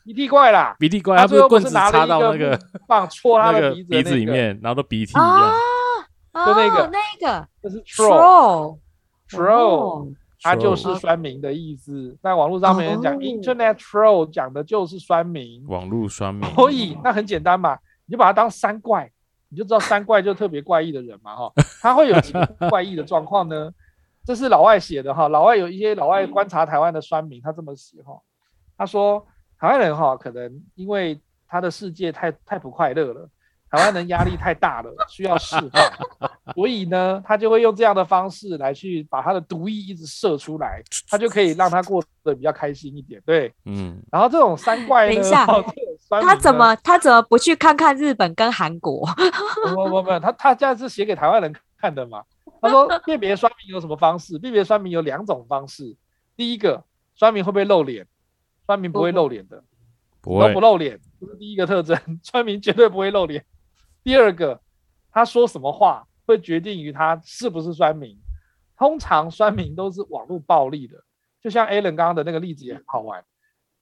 鼻涕怪啦，鼻涕怪，他不是棍子插到那个棒戳他的鼻子里面，然后都鼻涕一样。就那个那个，就是 troll，troll，它就是酸民的意思。在网络上面讲，internet troll 讲的就是酸民，网络酸民。所以那很简单嘛，你就把它当三怪。你就知道三怪就特别怪异的人嘛，哈，他会有几个怪异的状况呢？这是老外写的哈，老外有一些老外观察台湾的酸民，他这么写哈，他说台湾人哈，可能因为他的世界太太不快乐了，台湾人压力太大了，需要释放，所以呢，他就会用这样的方式来去把他的毒液一直射出来，他就可以让他过得比较开心一点。对，嗯。然后这种三怪呢，等一下，他怎么他怎么不去看看日本跟韩国？不不不，他他这样是写给台湾人看的嘛？他说 辨别酸民有什么方式？辨别酸民有两种方式。第一个，酸民会不会露脸？酸民不会露脸的，不都不露脸，这是第一个特征。酸民绝对不会露脸。第二个，他说什么话会决定于他是不是酸民。通常酸民都是网络暴力的，就像 Alan 刚刚的那个例子也很好玩。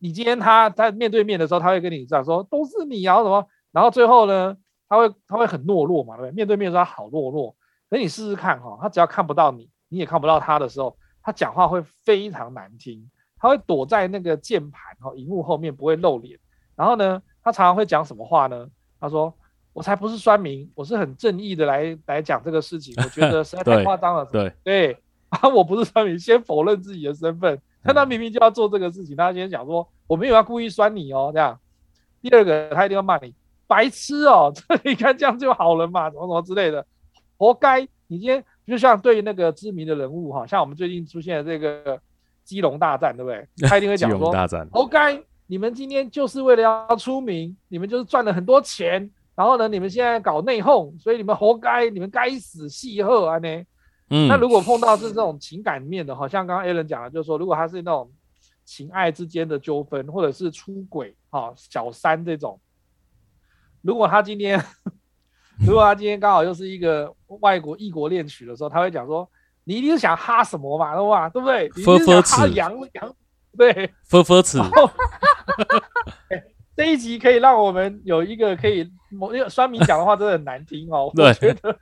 你今天他在面对面的时候，他会跟你这样说，都是你啊什么，然后最后呢，他会他会很懦弱嘛，对不对？面对面的时候他好懦弱，可你试试看哈，他只要看不到你，你也看不到他的时候，他讲话会非常难听，他会躲在那个键盘和荧幕后面不会露脸，然后呢，他常常会讲什么话呢？他说。我才不是酸民，我是很正义的来来讲这个事情。我觉得实在太夸张了。对对 啊，我不是酸民，先否认自己的身份。但 他明明就要做这个事情，他先讲说我没有要故意酸你哦，这样。第二个，他一定要骂你白痴哦，这你看这样就好了嘛，什么什么之类的，活该。你今天就像对那个知名的人物哈，像我们最近出现的这个基隆大战，对不对？他一定会讲说，活该。你们今天就是为了要出名，你们就是赚了很多钱。然后呢，你们现在搞内讧，所以你们活该，你们该死，戏鹤啊呢。嗯，那如果碰到是这种情感面的，好像刚刚 Alan 讲的，就是说，如果他是那种情爱之间的纠纷，或者是出轨，哈，小三这种，如果他今天，如果他今天刚好又是一个外国异国恋曲的时候，他会讲说，你一定是想哈什么嘛，对吧？对不对？你一定是想哈 洋洋，对，呵呵词。这一集可以让我们有一个可以，因为酸民讲的话真的很难听哦。对我觉得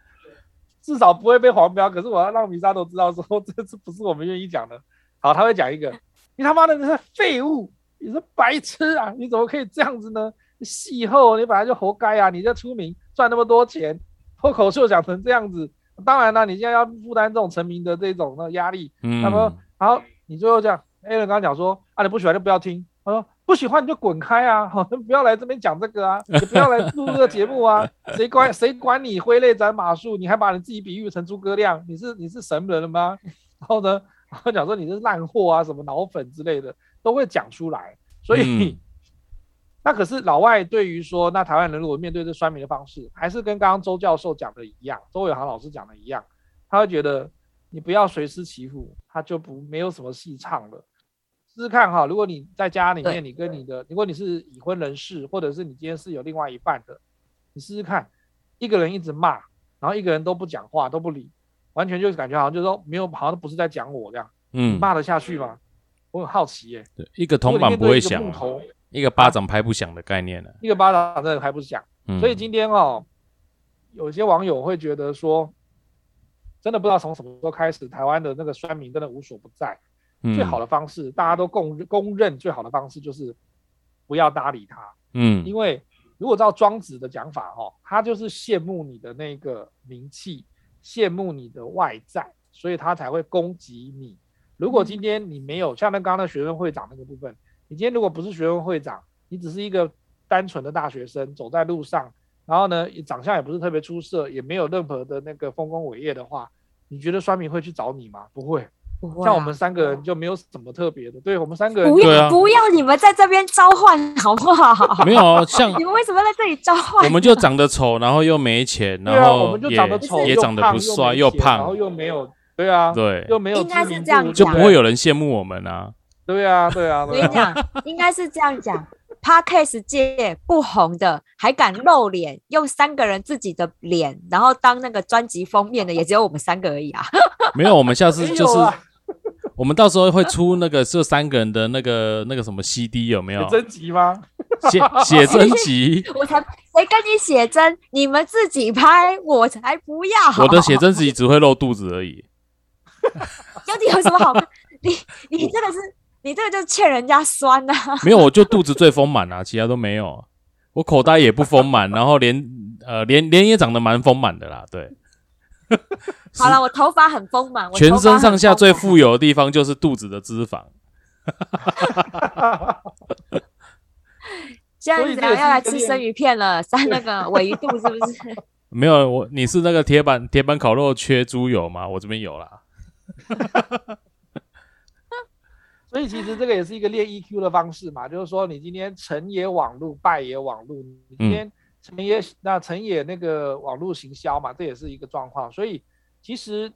至少不会被黄标，可是我要让米沙都知道说，这次不是我们愿意讲的。好，他会讲一个，你他妈的你是废物，你是白痴啊！你怎么可以这样子呢？戏后你本来就活该啊！你这出名赚那么多钱，脱口秀讲成这样子，当然了，你现在要负担这种成名的这种的压力。嗯。他说，好，你最后这样，Alan 刚刚讲说，啊，你不喜欢就不要听。他说。不喜欢你就滚开啊！好，不要来这边讲这个啊！也不要来录这个节目啊！谁管谁管你挥泪斩马谡？你还把你自己比喻成诸葛亮？你是你是神人了吗？然后呢，然后讲说你是烂货啊，什么脑粉之类的都会讲出来。所以，嗯、那可是老外对于说，那台湾人如果面对这酸民的方式，还是跟刚刚周教授讲的一样，周伟航老师讲的一样，他会觉得你不要随师起舞，他就不没有什么戏唱了。试试看哈，如果你在家里面，你跟你的，如果你是已婚人士，或者是你今天是有另外一半的，你试试看，一个人一直骂，然后一个人都不讲话，都不理，完全就是感觉好像就是说没有，好像都不是在讲我这样，嗯，骂得下去吗？我很好奇耶。对，一个铜板不会响，一个巴掌拍不响的概念呢，一个巴掌真的拍不响。所以今天哦，有些网友会觉得说，真的不知道从什么时候开始，台湾的那个酸民真的无所不在。最好的方式，嗯、大家都公公认最好的方式就是不要搭理他。嗯，因为如果照庄子的讲法，哦，他就是羡慕你的那个名气，羡慕你的外在，所以他才会攻击你。如果今天你没有像那刚刚的学生会长那个部分，你今天如果不是学生会长，你只是一个单纯的大学生，走在路上，然后呢，长相也不是特别出色，也没有任何的那个丰功伟业的话，你觉得酸民会去找你吗？不会。像我们三个人就没有什么特别的，对我们三个人不要不要你们在这边召唤好不好？没有像 你们为什么在这里召唤？我们就长得丑，然后又没钱，然后我们就长得丑，也长得不帅，又胖，然后又没有，对啊，对，又没有，应该是这样讲，就不会有人羡慕我们啊。对啊，对啊，我跟你讲，应该是这样讲。p a r k a s 界不红的还敢露脸，用三个人自己的脸，然后当那个专辑封面的，也只有我们三个而已啊。没有，我们下次就是。我们到时候会出那个这三个人的那个那个什么 CD 有没有？写真集吗？写写真集？我才谁跟你写真？你们自己拍，我才不要。我的写真集只会露肚子而已。究竟有什么好看？你你这个是你这个就欠人家酸呐、啊！没有，我就肚子最丰满啊，其他都没有。我口袋也不丰满，然后脸呃脸脸也长得蛮丰满的啦，对。好了，我头发很丰满，全身上下最富有的地方就是肚子的脂肪。现在怎样要来吃生鱼片了？三那个维度是不是？没有，我你是那个铁板铁板烤肉缺猪油吗？我这边有啦。所以其实这个也是一个练 EQ 的方式嘛，就是说你今天成也网路，败也网路。你今天成也、那成也那个网络行销嘛，这也是一个状况。所以其实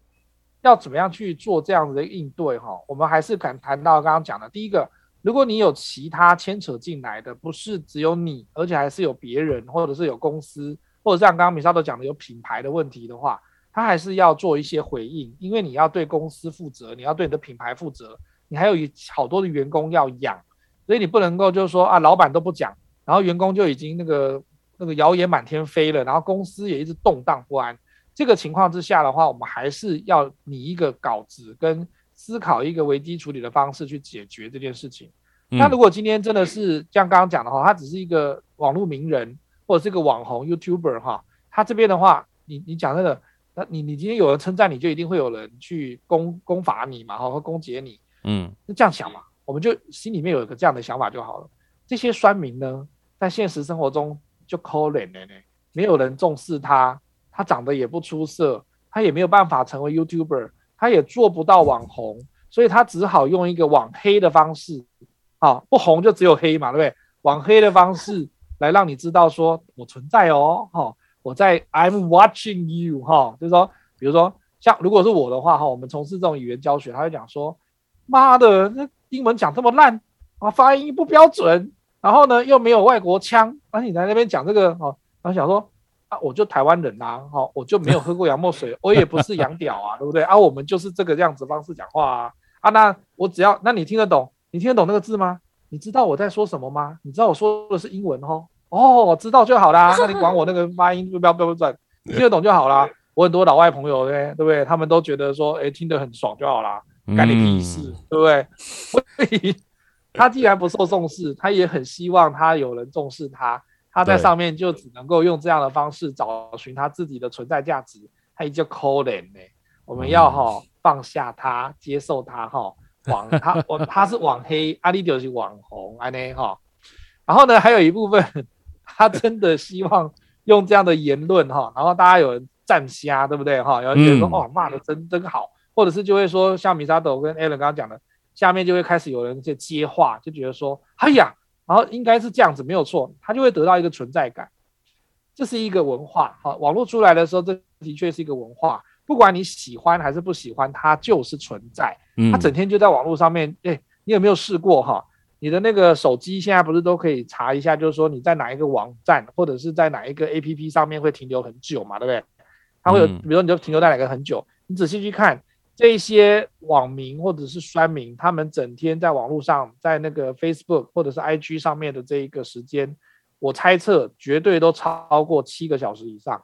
要怎么样去做这样子的应对哈，我们还是敢谈到刚刚讲的第一个，如果你有其他牵扯进来的，不是只有你，而且还是有别人，或者是有公司，或者像刚刚米沙都讲的有品牌的问题的话，他还是要做一些回应，因为你要对公司负责，你要对你的品牌负责。你还有好多的员工要养，所以你不能够就是说啊，老板都不讲，然后员工就已经那个那个谣言满天飞了，然后公司也一直动荡不安。这个情况之下的话，我们还是要拟一个稿子跟思考一个危机处理的方式去解决这件事情。嗯、那如果今天真的是像刚刚讲的话，他只是一个网络名人或者是一个网红 YouTuber 哈，他这边的话，你你讲那个，那你你今天有人称赞你就一定会有人去攻攻伐你嘛，哈，或攻击你。嗯，那这样想嘛，我们就心里面有一个这样的想法就好了。这些酸民呢，在现实生活中就可怜了呢，没有人重视他，他长得也不出色，他也没有办法成为 YouTuber，他也做不到网红，所以他只好用一个网黑的方式，啊，不红就只有黑嘛，对不对？网黑的方式来让你知道说我存在哦，哈，我在 I'm watching you，哈，就是说，比如说像如果是我的话，哈，我们从事这种语言教学，他会讲说。妈的，那英文讲这么烂啊，发音不标准，然后呢又没有外国腔，而、啊、你在那边讲这个哦，然后想说啊，我就台湾人啦、啊，哈，我就没有喝过洋墨水，我也不是洋屌啊，对不对？啊，我们就是这个样子方式讲话啊，啊，那我只要，那你听得懂？你听得懂那个字吗？你知道我在说什么吗？你知道我说的是英文哦，哦，我知道就好啦，那你管我那个发音不标不标准，你听得懂就好啦。我很多老外朋友呢对不对？他们都觉得说，哎，听得很爽就好啦。干你屁事，嗯、对不对？所以他既然不受重视，他也很希望他有人重视他。他在上面就只能够用这样的方式找寻他自己的存在价值。他叫可怜呢，我们要哈、哦嗯、放下他，接受他哈、哦。网他我他是网黑，阿里就是网红，安呢哈。然后呢，还有一部分他真的希望用这样的言论哈，然后大家有人站瞎，对不对哈？有人觉得说、嗯、哦骂的真真好。或者是就会说，像米沙斗跟 Alan 刚刚讲的，下面就会开始有人在接话，就觉得说，哎呀，然后应该是这样子，没有错，他就会得到一个存在感。这是一个文化，好，网络出来的时候，这的确是一个文化，不管你喜欢还是不喜欢，它就是存在。它整天就在网络上面，哎，你有没有试过哈？你的那个手机现在不是都可以查一下，就是说你在哪一个网站或者是在哪一个 APP 上面会停留很久嘛，对不对？它会有，比如说你就停留在哪个很久，你仔细去看。这些网民或者是酸民，他们整天在网络上，在那个 Facebook 或者是 IG 上面的这一个时间，我猜测绝对都超过七个小时以上。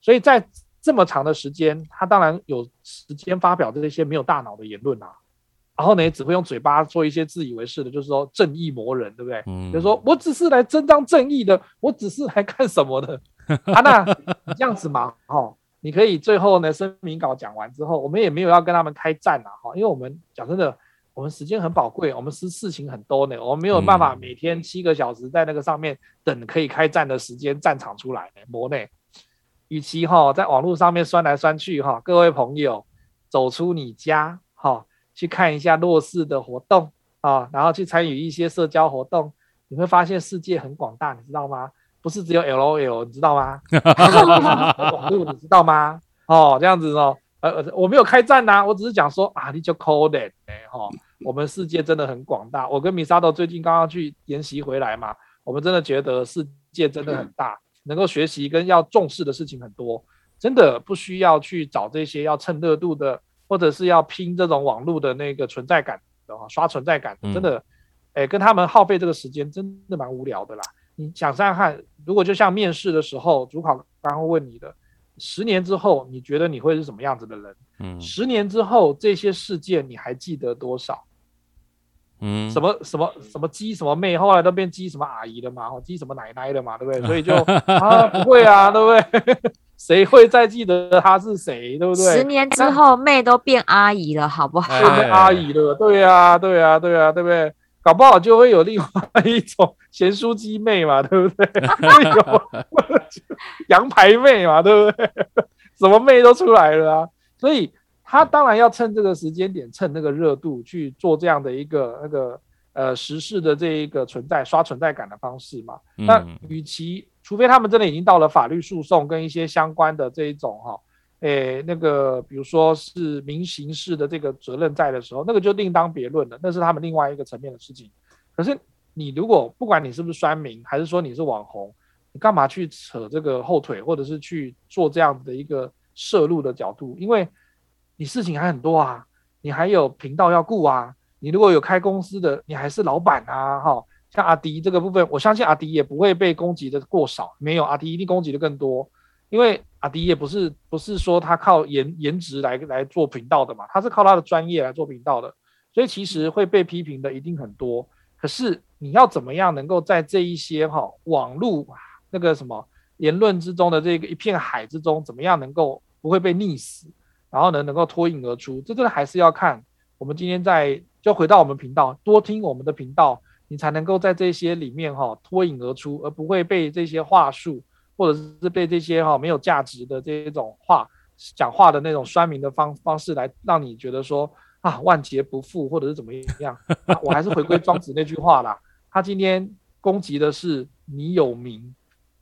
所以在这么长的时间，他当然有时间发表这些没有大脑的言论啊。然后呢，也只会用嘴巴做一些自以为是的，就是说正义魔人，对不对？嗯。就是说我只是来伸张正义的，我只是来 干什么的？啊，那这样子嘛，哦。你可以最后呢，声明稿讲完之后，我们也没有要跟他们开战啊，哈，因为我们讲真的，我们时间很宝贵，我们是事情很多呢，我们没有办法每天七个小时在那个上面等可以开战的时间战场出来呢，磨呢。与其哈在网络上面酸来酸去哈，各位朋友走出你家哈，去看一下弱势的活动啊，然后去参与一些社交活动，你会发现世界很广大，你知道吗？不是只有 LOL，你知道吗？网络你知道吗？哦，这样子哦，呃，我没有开战呐、啊，我只是讲说啊，你就 call it 哎哈，我们世界真的很广大。我跟米沙豆最近刚刚去研习回来嘛，我们真的觉得世界真的很大，能够学习跟要重视的事情很多，真的不需要去找这些要蹭热度的，或者是要拼这种网络的那个存在感的哈，刷存在感，真的，哎，跟他们耗费这个时间真的蛮无聊的啦。你想想看，如果就像面试的时候，主考官会问你的，十年之后你觉得你会是什么样子的人？嗯，十年之后这些事件你还记得多少？嗯，什么什么什么鸡什么妹，后来都变鸡什么阿姨了嘛，鸡什么奶奶了嘛，对不对？所以就 啊不会啊，对不对？谁会再记得他是谁，对不对？十年之后妹都变阿姨了，好不好？变阿姨了，对呀、啊，对呀、啊，对呀、啊，对不对？搞不好就会有另外一种咸酥鸡妹嘛，对不对？有羊排妹嘛，对不对？什么妹都出来了啊！所以他当然要趁这个时间点，趁那个热度去做这样的一个那个呃时事的这一个存在刷存在感的方式嘛。嗯、那与其除非他们真的已经到了法律诉讼跟一些相关的这一种哈。诶、那个，比如说是民刑事的这个责任在的时候，那个就另当别论了，那是他们另外一个层面的事情。可是你如果不管你是不是酸民，还是说你是网红，你干嘛去扯这个后腿，或者是去做这样子的一个摄入的角度？因为你事情还很多啊，你还有频道要顾啊，你如果有开公司的，你还是老板啊，哈。像阿迪这个部分，我相信阿迪也不会被攻击的过少，没有，阿迪一定攻击的更多。因为阿迪也不是不是说他靠颜颜值来来做频道的嘛，他是靠他的专业来做频道的，所以其实会被批评的一定很多。可是你要怎么样能够在这一些哈、网络那个什么言论之中的这个一片海之中，怎么样能够不会被溺死，然后呢能够脱颖而出？这真的还是要看我们今天在就回到我们频道，多听我们的频道，你才能够在这些里面哈、脱颖而出，而不会被这些话术。或者是被这些哈没有价值的这种话讲话的那种酸民的方方式来让你觉得说啊万劫不复，或者是怎么样？我还是回归庄子那句话啦。他今天攻击的是你有名，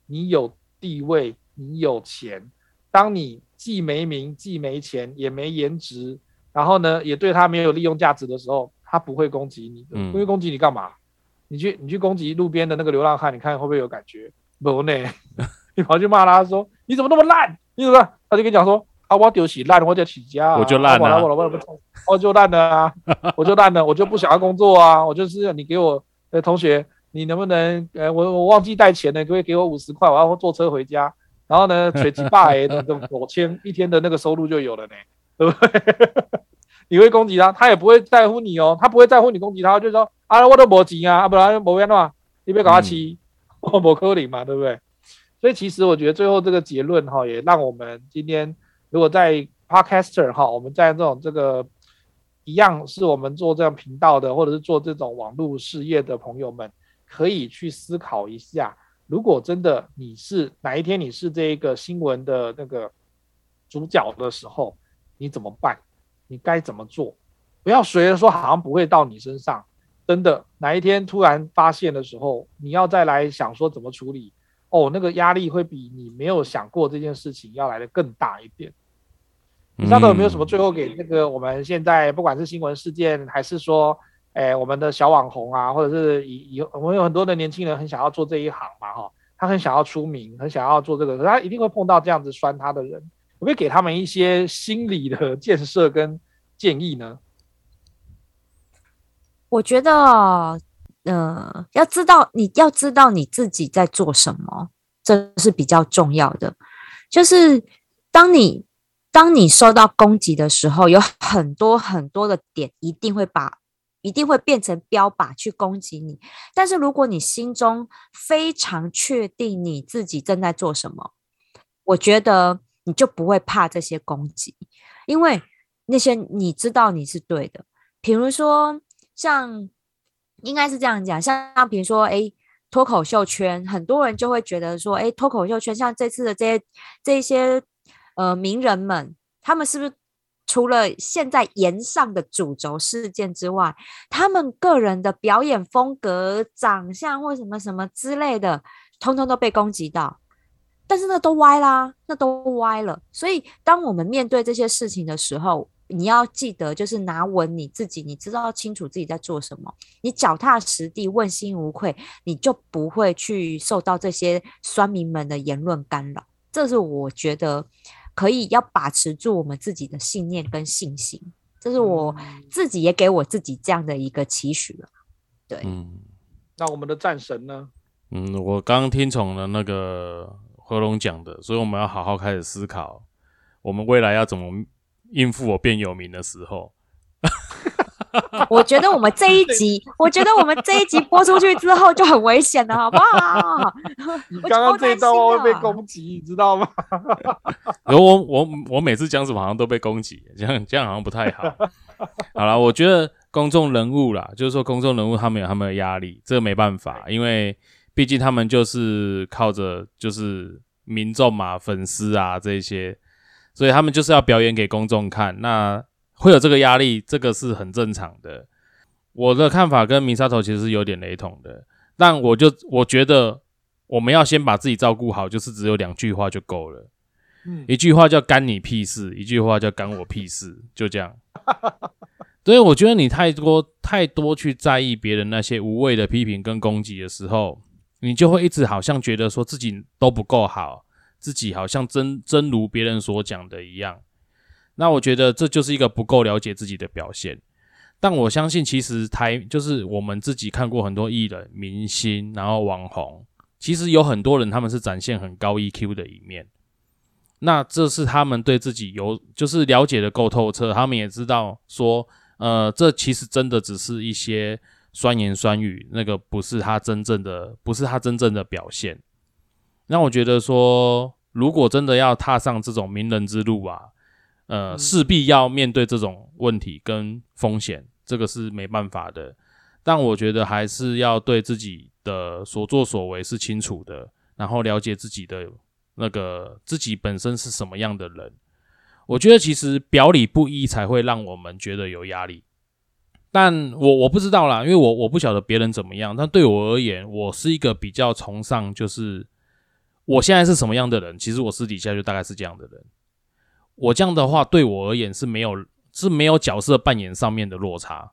你有地位，你有钱。当你既没名，既没钱，也没颜值，然后呢也对他没有利用价值的时候，他不会攻击你的。不会攻击你干嘛？你去你去攻击路边的那个流浪汉，你看会不会有感觉？不呢。你跑去骂他说：“你怎么那么烂？你怎么？”他就跟你讲说：“啊，我丢起烂，我就起家，我就烂了，我我我就烂了啊，我就烂了，我就不想要工作啊，我就是你给我，呃，同学，你能不能，呃，我我忘记带钱了，可不可以给我五十块？我要坐车回家，然后呢，随机霸哎，那种五千一天的那个收入就有了呢，对不对？你会攻击他，他也不会在乎你哦，他不会在乎你攻击他，就说啊，我都没钱啊，啊不然没办法，你别搞他气，我没可能嘛，对不对？”所以其实我觉得最后这个结论哈，也让我们今天如果在 Podcaster 哈，我们在这种这个一样是我们做这样频道的，或者是做这种网络事业的朋友们，可以去思考一下，如果真的你是哪一天你是这一个新闻的那个主角的时候，你怎么办？你该怎么做？不要随着说好像不会到你身上，真的哪一天突然发现的时候，你要再来想说怎么处理。哦，那个压力会比你没有想过这件事情要来的更大一点。你知道有没有什么最后给那个我们现在不管是新闻事件，还是说，哎，我们的小网红啊，或者是以以我们有很多的年轻人很想要做这一行嘛，哈，他很想要出名，很想要做这个，可他一定会碰到这样子酸他的人，会不会给他们一些心理的建设跟建议呢？我觉得。呃，要知道你要知道你自己在做什么，这是比较重要的。就是当你当你受到攻击的时候，有很多很多的点一定会把一定会变成标靶去攻击你。但是如果你心中非常确定你自己正在做什么，我觉得你就不会怕这些攻击，因为那些你知道你是对的。比如说像。应该是这样讲，像比如说，哎，脱口秀圈很多人就会觉得说，哎，脱口秀圈像这次的这些这些呃名人们，他们是不是除了现在炎上的主轴事件之外，他们个人的表演风格、长相或什么什么之类的，通通都被攻击到？但是那都歪啦，那都歪了。所以当我们面对这些事情的时候，你要记得，就是拿稳你自己，你知道清楚自己在做什么，你脚踏实地、问心无愧，你就不会去受到这些酸民们的言论干扰。这是我觉得可以要把持住我们自己的信念跟信心，这是我自己也给我自己这样的一个期许了。对，嗯，那我们的战神呢？嗯，我刚刚听从了那个何龙讲的，所以我们要好好开始思考，我们未来要怎么。应付我变有名的时候，我觉得我们这一集，我觉得我们这一集播出去之后就很危险了，好不好？你刚刚这一段话会被攻击，你知道吗？我我我我每次讲什么好像都被攻击，这样这样好像不太好。好了，我觉得公众人物啦，就是说公众人物他们有他们的压力，这个没办法，因为毕竟他们就是靠着就是民众嘛、粉丝啊这些，所以他们就是要表演给公众看，那会有这个压力，这个是很正常的。我的看法跟米沙头其实是有点雷同的，但我就我觉得我们要先把自己照顾好，就是只有两句话就够了。嗯，一句话叫干你屁事，一句话叫干我屁事，就这样。所以我觉得你太多太多去在意别人那些无谓的批评跟攻击的时候，你就会一直好像觉得说自己都不够好，自己好像真真如别人所讲的一样。那我觉得这就是一个不够了解自己的表现。但我相信，其实台就是我们自己看过很多艺人、明星，然后网红，其实有很多人他们是展现很高 EQ 的一面。那这是他们对自己有就是了解的够透彻，他们也知道说，呃，这其实真的只是一些酸言酸语，那个不是他真正的，不是他真正的表现。那我觉得说，如果真的要踏上这种名人之路啊。呃，势必要面对这种问题跟风险，这个是没办法的。但我觉得还是要对自己的所作所为是清楚的，然后了解自己的那个自己本身是什么样的人。我觉得其实表里不一才会让我们觉得有压力。但我我不知道啦，因为我我不晓得别人怎么样。但对我而言，我是一个比较崇尚，就是我现在是什么样的人，其实我私底下就大概是这样的人。我这样的话，对我而言是没有是没有角色扮演上面的落差。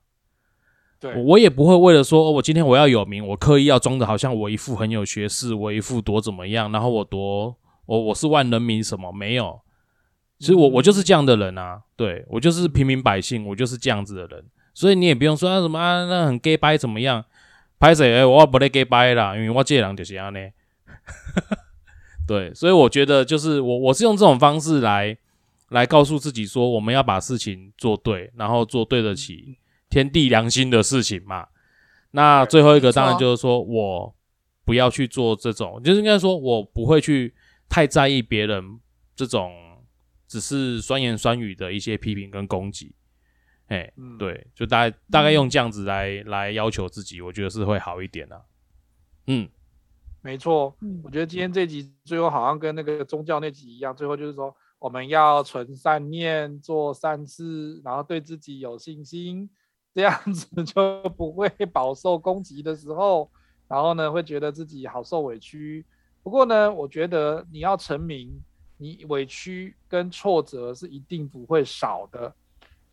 对，我也不会为了说，哦我今天我要有名，我刻意要装的好像我一副很有学识，我一副多怎么样，然后我多我我是万人迷什么没有。其实我我就是这样的人啊，对，我就是平民百姓，我就是这样子的人。所以你也不用说啊什么啊，那很 gay 掰怎么样？拍谁？哎，我不得假掰啦，因为我这人就是这样呢。对，所以我觉得就是我我是用这种方式来。来告诉自己说，我们要把事情做对，然后做对得起天地良心的事情嘛。那最后一个当然就是说我不要去做这种，就是应该说我不会去太在意别人这种只是酸言酸语的一些批评跟攻击。哎，对，就大概大概用这样子来来要求自己，我觉得是会好一点的。嗯，没错。我觉得今天这集最后好像跟那个宗教那集一样，最后就是说。我们要存善念，做善事，然后对自己有信心，这样子就不会 饱受攻击的时候，然后呢，会觉得自己好受委屈。不过呢，我觉得你要成名，你委屈跟挫折是一定不会少的。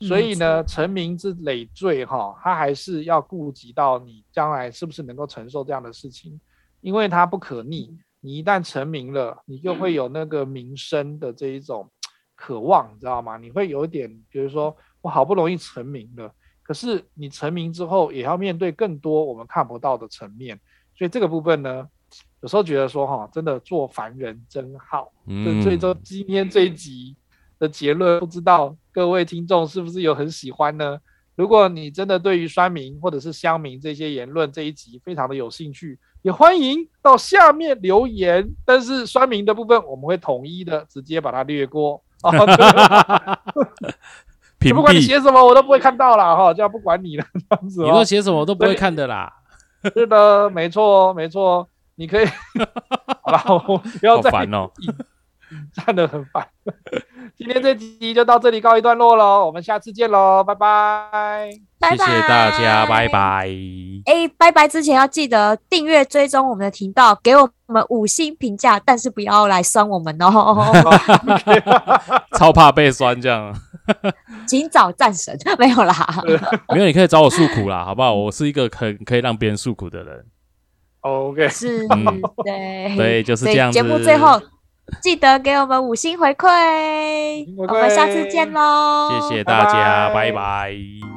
所以呢，成名之累赘哈，他还是要顾及到你将来是不是能够承受这样的事情，因为它不可逆。你一旦成名了，你就会有那个名声的这一种渴望，你知道吗？你会有一点，比如说我好不容易成名了，可是你成名之后也要面对更多我们看不到的层面，所以这个部分呢，有时候觉得说哈，真的做凡人真好。嗯，所以说今天这一集的结论，不知道各位听众是不是有很喜欢呢？如果你真的对于酸民或者是乡民这些言论这一集非常的有兴趣，也欢迎到下面留言。但是酸民的部分我们会统一的直接把它略过 啊，不管你写什么我都不会看到了哈，这样不管你了这样子。你说写什么我都不会看的啦。是的，没错没错，你可以。好了，我不要再。好烦哦。站的很烦。今天这集就到这里告一段落了，我们下次见喽，拜拜，谢谢大家，拜拜。哎，拜拜之前要记得订阅追踪我们的频道，给我们五星评价，但是不要来酸我们哦，超怕被酸这样。请找战神，没有啦，没有，你可以找我诉苦啦，好不好？我是一个很可以让别人诉苦的人。OK，是，嗯、对，对，就是这样子。节目最后。记得给我们五星回馈，我们下次见喽！谢谢大家，拜拜。拜拜。